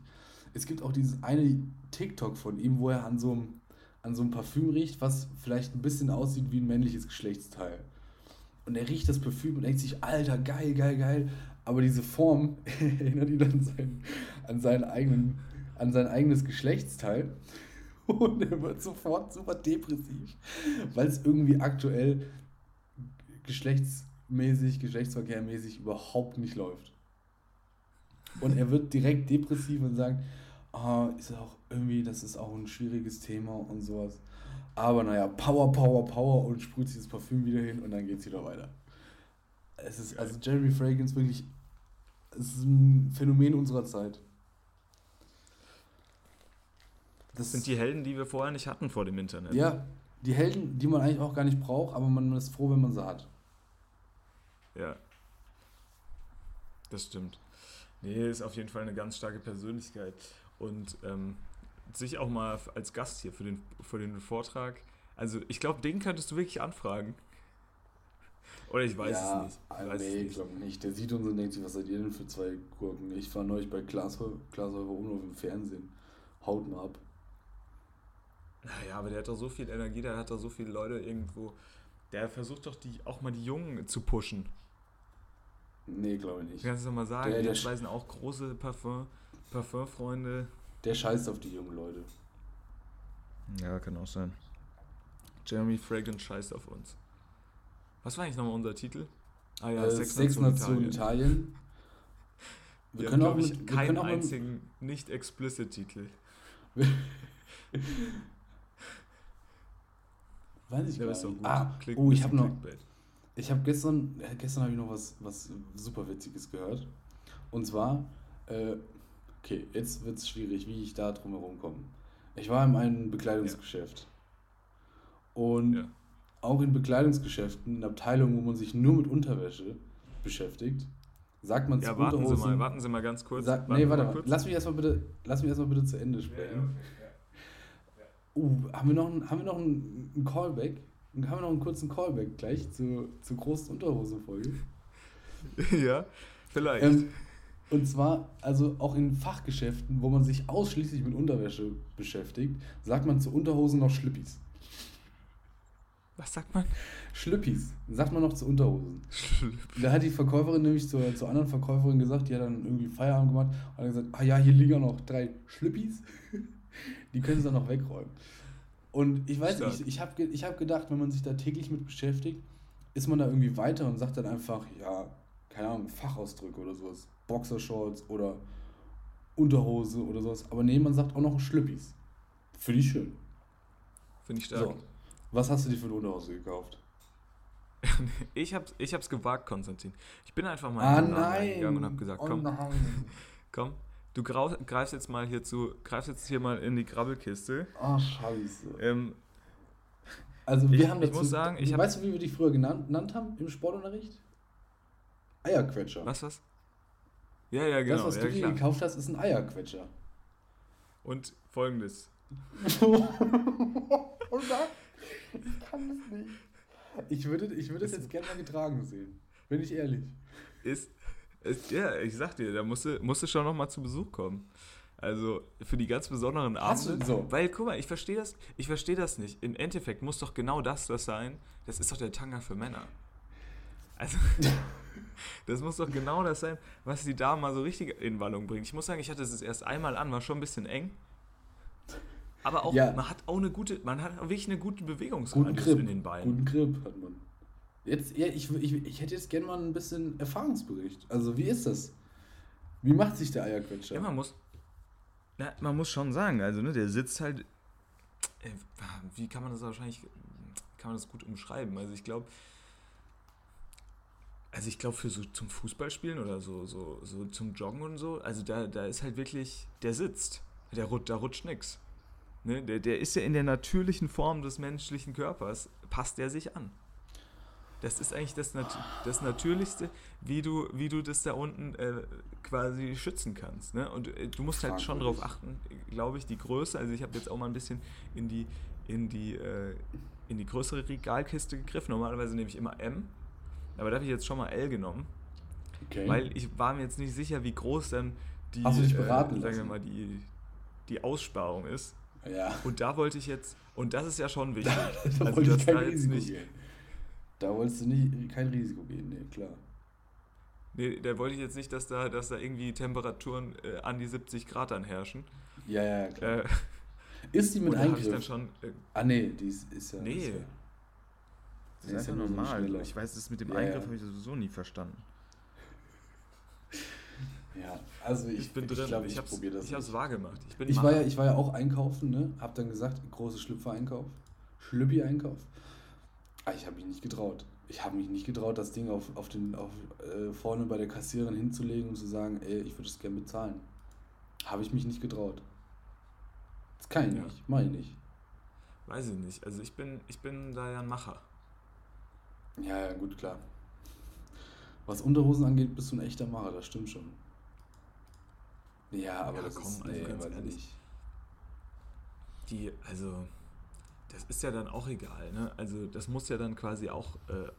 Es gibt auch dieses eine TikTok von ihm, wo er an so einem, an so einem Parfüm riecht, was vielleicht ein bisschen aussieht wie ein männliches Geschlechtsteil. Und er riecht das Parfüm und denkt sich, Alter, geil, geil, geil. Aber diese Form erinnert ihn an, sein, an, seinen eigenen, an sein eigenes Geschlechtsteil. Und er wird sofort super depressiv, weil es irgendwie aktuell geschlechtsmäßig, geschlechtsverkehrmäßig überhaupt nicht läuft. Und er wird direkt depressiv und sagt, ah, ist auch irgendwie, das ist auch ein schwieriges Thema und sowas. Aber naja, Power, Power, Power und sprüht sich das Parfüm wieder hin und dann geht's wieder weiter. Es ist, also Jeremy Fragrance wirklich Es ist ein Phänomen unserer Zeit. Das sind die Helden, die wir vorher nicht hatten vor dem Internet. Ja, die Helden, die man eigentlich auch gar nicht braucht, aber man ist froh, wenn man sie hat. Ja. Das stimmt. Nee, ist auf jeden Fall eine ganz starke Persönlichkeit. Und ähm, sich auch mal als Gast hier für den, für den Vortrag. Also ich glaube, den könntest du wirklich anfragen. Oder ich weiß ja, es nicht. Ich weiß nee, ich glaube nicht. Der sieht uns und denkt sich, was seid ihr denn für zwei Gurken? Ich war neulich bei Klaas Umlauf im Fernsehen. Haut mal ab. Naja, aber der hat doch so viel Energie, der hat doch so viele Leute irgendwo. Der versucht doch die, auch mal die Jungen zu pushen. Nee, glaube ich nicht. Du kannst es doch mal sagen, Der- der zwei sind auch große Parfum, Parfumfreunde. Der scheißt auf die jungen Leute. Ja, kann auch sein. Jeremy Fragrant scheißt auf uns. Was war eigentlich nochmal unser Titel? Ah ja, äh, Sex, Sex Nation Nation Italien. Italien. Wir, Wir, können haben, auch glaube mit, keinen einzigen nicht explicit Titel. weiß ich Der gar nicht. gut. Ah, Klick- oh, ich habe noch, ich habe gestern, äh, gestern habe ich noch was, was super Witziges gehört. Und zwar, äh, okay, jetzt wird es schwierig, wie ich da drum herum komme. Ich war in einem Bekleidungsgeschäft. Und Ja. auch in Bekleidungsgeschäften, in Abteilungen, wo man sich nur mit Unterwäsche beschäftigt, sagt man zu Ja, warten Sie Unterhosen. mal, warten Sie mal ganz kurz. Sag, nee, Sie warte mal kurz. Lass mich erstmal bitte, lass mich erstmal bitte zu Ende sprechen. Uh, haben wir noch, einen, haben wir noch einen, einen Callback? Haben wir noch einen kurzen Callback gleich zur, zur großen Unterhosenfolge? ja, vielleicht. Ähm, und zwar, also auch in Fachgeschäften, wo man sich ausschließlich mit Unterwäsche beschäftigt, sagt man zu Unterhosen noch Schlüppis. Was sagt man? Schlüppis, sagt man noch zu Unterhosen. Da hat die Verkäuferin nämlich zur, zur anderen Verkäuferin gesagt, die hat dann irgendwie Feierabend gemacht und hat gesagt, ah ja, hier liegen ja noch drei Schlüppis, die können sie dann noch wegräumen. Und ich weiß nicht, ich, ich habe ich hab gedacht, wenn man sich da täglich mit beschäftigt, ist man da irgendwie weiter und sagt dann einfach, ja, keine Ahnung, Fachausdrücke oder sowas, Boxershorts oder Unterhose oder sowas. Aber nee, man sagt auch noch Schlüppis. Finde ich schön. Finde ich stark. So, was hast du dir für eine Unterhose gekauft? Ich hab's, ich hab's gewagt, Konstantin. Ich bin einfach mal Ah in den Laden nein! reingegangen und hab gesagt, oh komm, komm, du greifst jetzt mal hier zu, greifst jetzt hier mal in die Grabbelkiste. Oh, scheiße. Ähm, Also wir Ich- haben ich dazu, muss sagen, ich hab- weißt du, wie wir die früher genannt, genannt haben im Sportunterricht? Eierquetscher. was was? Ja, ja, genau. das, was ja, du dir gekauft hast, ist ein Eierquetscher. Und folgendes. ich kann es nicht. Ich würde, ich würde es jetzt gerne mal getragen sehen. Bin ich ehrlich. Ist ja, ich sag dir, da musst du, schon noch mal zu Besuch kommen. Also für die ganz besonderen Abende. so. Weil, guck mal, ich verstehe das, ich verstehe das nicht. Im Endeffekt muss doch genau das das sein. Das ist doch der Tanga für Männer. Also, das muss doch genau das sein, was die Damen mal so richtig in Wallung bringt. Ich muss sagen, ich hatte es erst einmal an, war schon ein bisschen eng. Aber auch, Ja. man hat auch eine gute, man hat wirklich eine gute Guten Bewegungsradius Grip. in den Beinen. Guten Grip hat man. Jetzt, ja, ich, ich, ich hätte jetzt gerne mal ein bisschen Erfahrungsbericht. Also, wie ist das? Wie macht sich der Eierquetscher? Ja, man muss. Na, man muss schon sagen, also ne, der sitzt halt. Äh, wie kann man das wahrscheinlich. Kann man das gut umschreiben? Also ich glaube. Also ich glaube für so zum Fußballspielen oder so, so, so zum Joggen und so, also da, da ist halt wirklich, der sitzt. Der, da rutscht nix. Ne? Der, der ist ja in der natürlichen Form des menschlichen Körpers, passt der sich an. Das ist eigentlich das, Nat das Natürlichste, wie du, wie du das da unten äh, quasi schützen kannst. Ne? Und äh, du musst halt schon darauf achten, glaube ich, die Größe. Also ich habe jetzt auch mal ein bisschen in die, in die, äh, in die größere Regalkiste gegriffen. Normalerweise nehme ich immer M, aber da habe ich jetzt schon mal L genommen, okay. weil ich war mir jetzt nicht sicher, wie groß dann die, Hast du dich beraten äh, wir lassen? mal, die, die Aussparung ist. ja. Und da wollte ich jetzt, und das ist ja schon wichtig. Da also, wolltest dass da jetzt nicht, gehen. Da wolltest du nicht, kein Risiko gehen, nee, klar. Nee, da wollte ich jetzt nicht, dass da, dass da irgendwie Temperaturen äh, an die 70 Grad dann herrschen. Ja, ja, klar. Äh, ist die mit habe ich dann Eingriff? schon. Äh, Ah, nee, die ist, ist ja. Nee. Ist ja das ist ist ja so normal. schneller. ich weiß, das mit dem Ja, Eingriff ja. habe ich sowieso nie verstanden. ja, also ich, Ich bin ich drin. glaube, ich ich, hab's, probiere das. ich hab's nicht. wahr gemacht. Ich bin Ich war, ja, ich war ja auch einkaufen, ne? Hab dann gesagt, große Schlüpfer-Einkauf. Schlüppi-Einkauf. Ah, ich habe mich nicht getraut. Ich habe mich nicht getraut, das Ding auf, auf den, auf, äh, vorne bei der Kassiererin hinzulegen und zu sagen, ey, ich würde es gerne bezahlen. Habe ich mich nicht getraut. Das kann ich Ja. nicht, mach ich nicht. Weiß ich nicht. Also ich bin, ich bin da ja ein Macher. Ja, ja, gut, klar. Was Unterhosen angeht, bist du ein echter Macher, das stimmt schon. Ja, aber Ja, das komm, ist, also nee, ganz ehrlich. nicht. Die, also, das ist ja dann auch egal, ne? Also, das muss ja dann quasi auch, äh,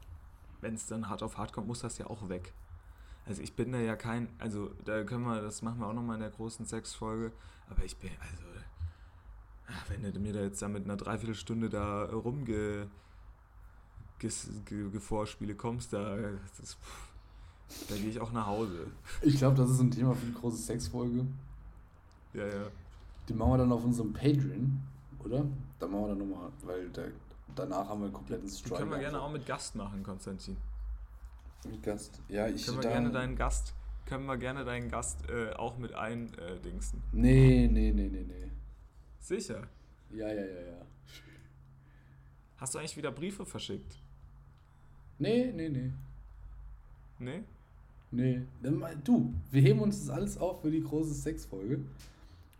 wenn es dann hart auf hart kommt, muss das ja auch weg. Also, ich bin da ja kein, also, da können wir, das machen wir auch nochmal in der großen Sexfolge, aber ich bin, also, ach, wenn du mir da jetzt da mit einer Dreiviertelstunde da rumge, ges, ge, gevorspiele kommst, da, das, pff, da gehe ich auch nach Hause. Ich glaube, das ist ein Thema für die große Sexfolge. Ja, ja. Die machen wir dann auf unserem Patreon, oder? Da machen wir dann nochmal, weil da, danach haben wir einen kompletten Strike. können wir gerne auch mit Gast machen, Konstantin. Mit Gast. Ja, ich Können wir gerne deinen Gast, können wir gerne deinen Gast äh, auch mit eindingsen. Nee, nee, nee, nee, nee. Sicher. Ja, ja, ja, ja. Hast du eigentlich wieder Briefe verschickt? Nee, nee, nee. Nee? Nee. Dann Du, wir heben uns das alles auf für die große Sexfolge.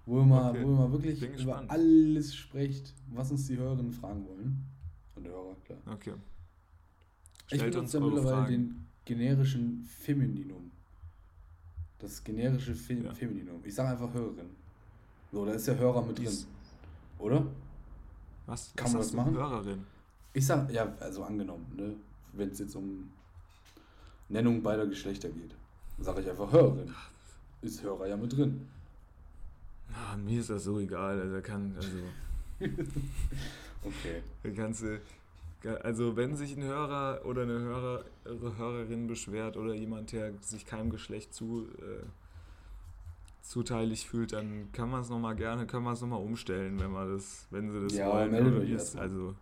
Wo wir mal, Okay. wo wir mal wirklich über gespannt. alles sprecht, was uns die Hörerinnen fragen wollen. Und der Hörer, klar. Okay. ich Stellt benutze uns ja mittlerweile Fragen. den generischen Femininum. Das generische Fe Ja. Femininum. Ich sage einfach Hörerin. So, da ist ja Hörer mit drin. Oder? Was? Kann was man das machen? Hörerin. Ich sag, ja, also angenommen, ne? Wenn es jetzt um Nennung beider Geschlechter geht, sage ich einfach Hörerin. Ist Hörer ja mit drin. Ah, mir ist das so egal. Also kann, also, Okay. kannst du. Also wenn sich ein Hörer oder eine Hörer, Hörerin beschwert oder jemand, der sich keinem Geschlecht zu, äh, zuteilig fühlt, dann kann man es nochmal gerne, können wir es nochmal umstellen, wenn wir das, wenn sie das Ja, wollen. meldet oder euch erstmal. Also,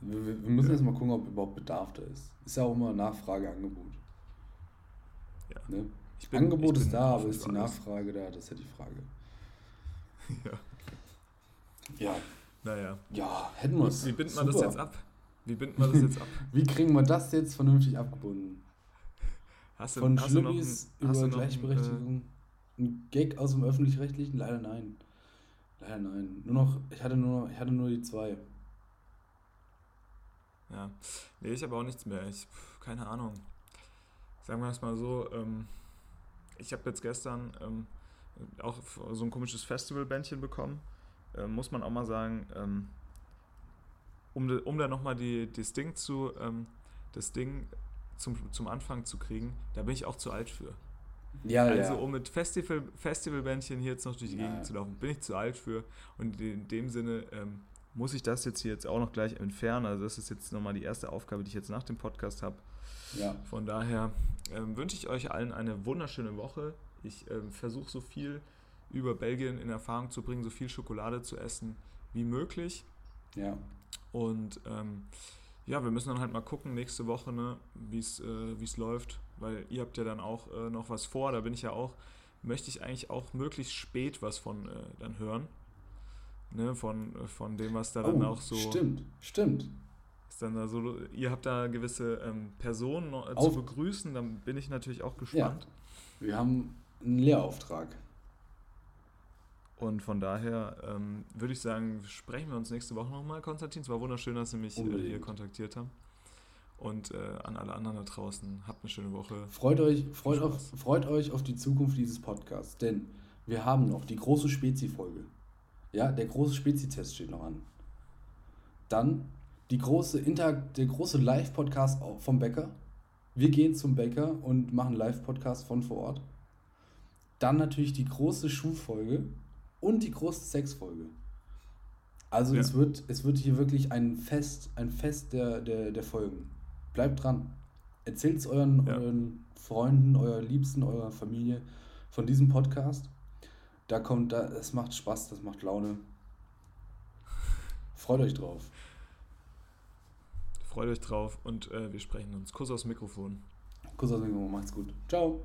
Wir, wir wir müssen Ja. jetzt mal gucken, ob überhaupt Bedarf da ist. Ist ja auch immer Nachfrage, Angebot. Ja. Ne? ich bin, Angebot ist da, aber ist die. Nachfrage da? Das ist ja die Frage. Ja. Ja, Naja. ja, hätten wir es. Wie binden wir das jetzt ab? Wie binden wir das jetzt ab? Wie kriegen wir das jetzt vernünftig abgebunden? Hast du, Von hast du noch Schlippis ein- hast über noch ein, Gleichberechtigung. Ein Gag aus dem Öffentlich-Rechtlichen? Leider nein. Leider nein. Nur noch, ich hatte nur, ich hatte nur die zwei. Äh, ja. Nee, ich habe auch nichts mehr. Ich, keine Ahnung. Sagen wir es mal so, ähm, ich habe jetzt gestern ähm, auch so ein komisches Festivalbändchen bekommen. Ähm, muss man auch mal sagen, ähm, um, de, um da nochmal das Ding zu, ähm, das Ding zum, zum Anfang zu kriegen, da bin ich auch zu alt für. Ja, Also ja. um mit Festival, Festivalbändchen hier jetzt noch durch die Ja. Gegend zu laufen, bin ich zu alt für. Und in dem Sinne ähm, muss ich das jetzt hier jetzt auch noch gleich entfernen. Also das ist jetzt nochmal die erste Aufgabe, die ich jetzt nach dem Podcast habe. ja. Von daher ähm, wünsche ich euch allen eine wunderschöne Woche. Ich ähm, versuche so viel über Belgien in Erfahrung zu bringen, so viel Schokolade zu essen wie möglich. Ja. Und ähm, ja, wir müssen dann halt mal gucken nächste Woche, ne, wie es äh, wie's läuft, weil ihr habt ja dann auch äh, noch was vor. Da bin ich ja auch, möchte ich eigentlich auch möglichst spät was von äh, dann hören. Ne, von, äh, von dem, was da dann Oh, auch so Stimmt, stimmt. ist dann da so. Ihr habt da gewisse ähm, Personen äh, zu begrüßen, dann bin ich natürlich auch gespannt. Wir haben einen Lehrauftrag. Und von daher ähm, würde ich sagen, sprechen wir uns nächste Woche nochmal, Konstantin. Es war wunderschön, dass Sie mich äh, Unbedingt. hier kontaktiert haben. Und äh, an alle anderen da draußen, habt eine schöne Woche. Freut euch, freut, auf, freut euch auf die Zukunft dieses Podcasts, denn wir haben noch die große Spezi-Folge. Ja, der große Spezi-Test steht noch an. Dann die große Inter der große Live-Podcast vom Bäcker. Wir gehen zum Bäcker und machen Live-Podcast von vor Ort. Dann natürlich die große Schulfolge und die große Sexfolge. Also Ja. es, wird, es wird hier wirklich ein Fest, ein Fest der, der, der Folgen. Bleibt dran. Erzählt es euren, Ja. euren Freunden, eurer Liebsten, eurer Familie von diesem Podcast. Da kommt, da, es macht Spaß, das macht Laune. Freut euch drauf. Freut euch drauf und äh, wir sprechen uns. Kuss aufs Mikrofon. Kuss aus dem Mikro, macht's gut. Ciao.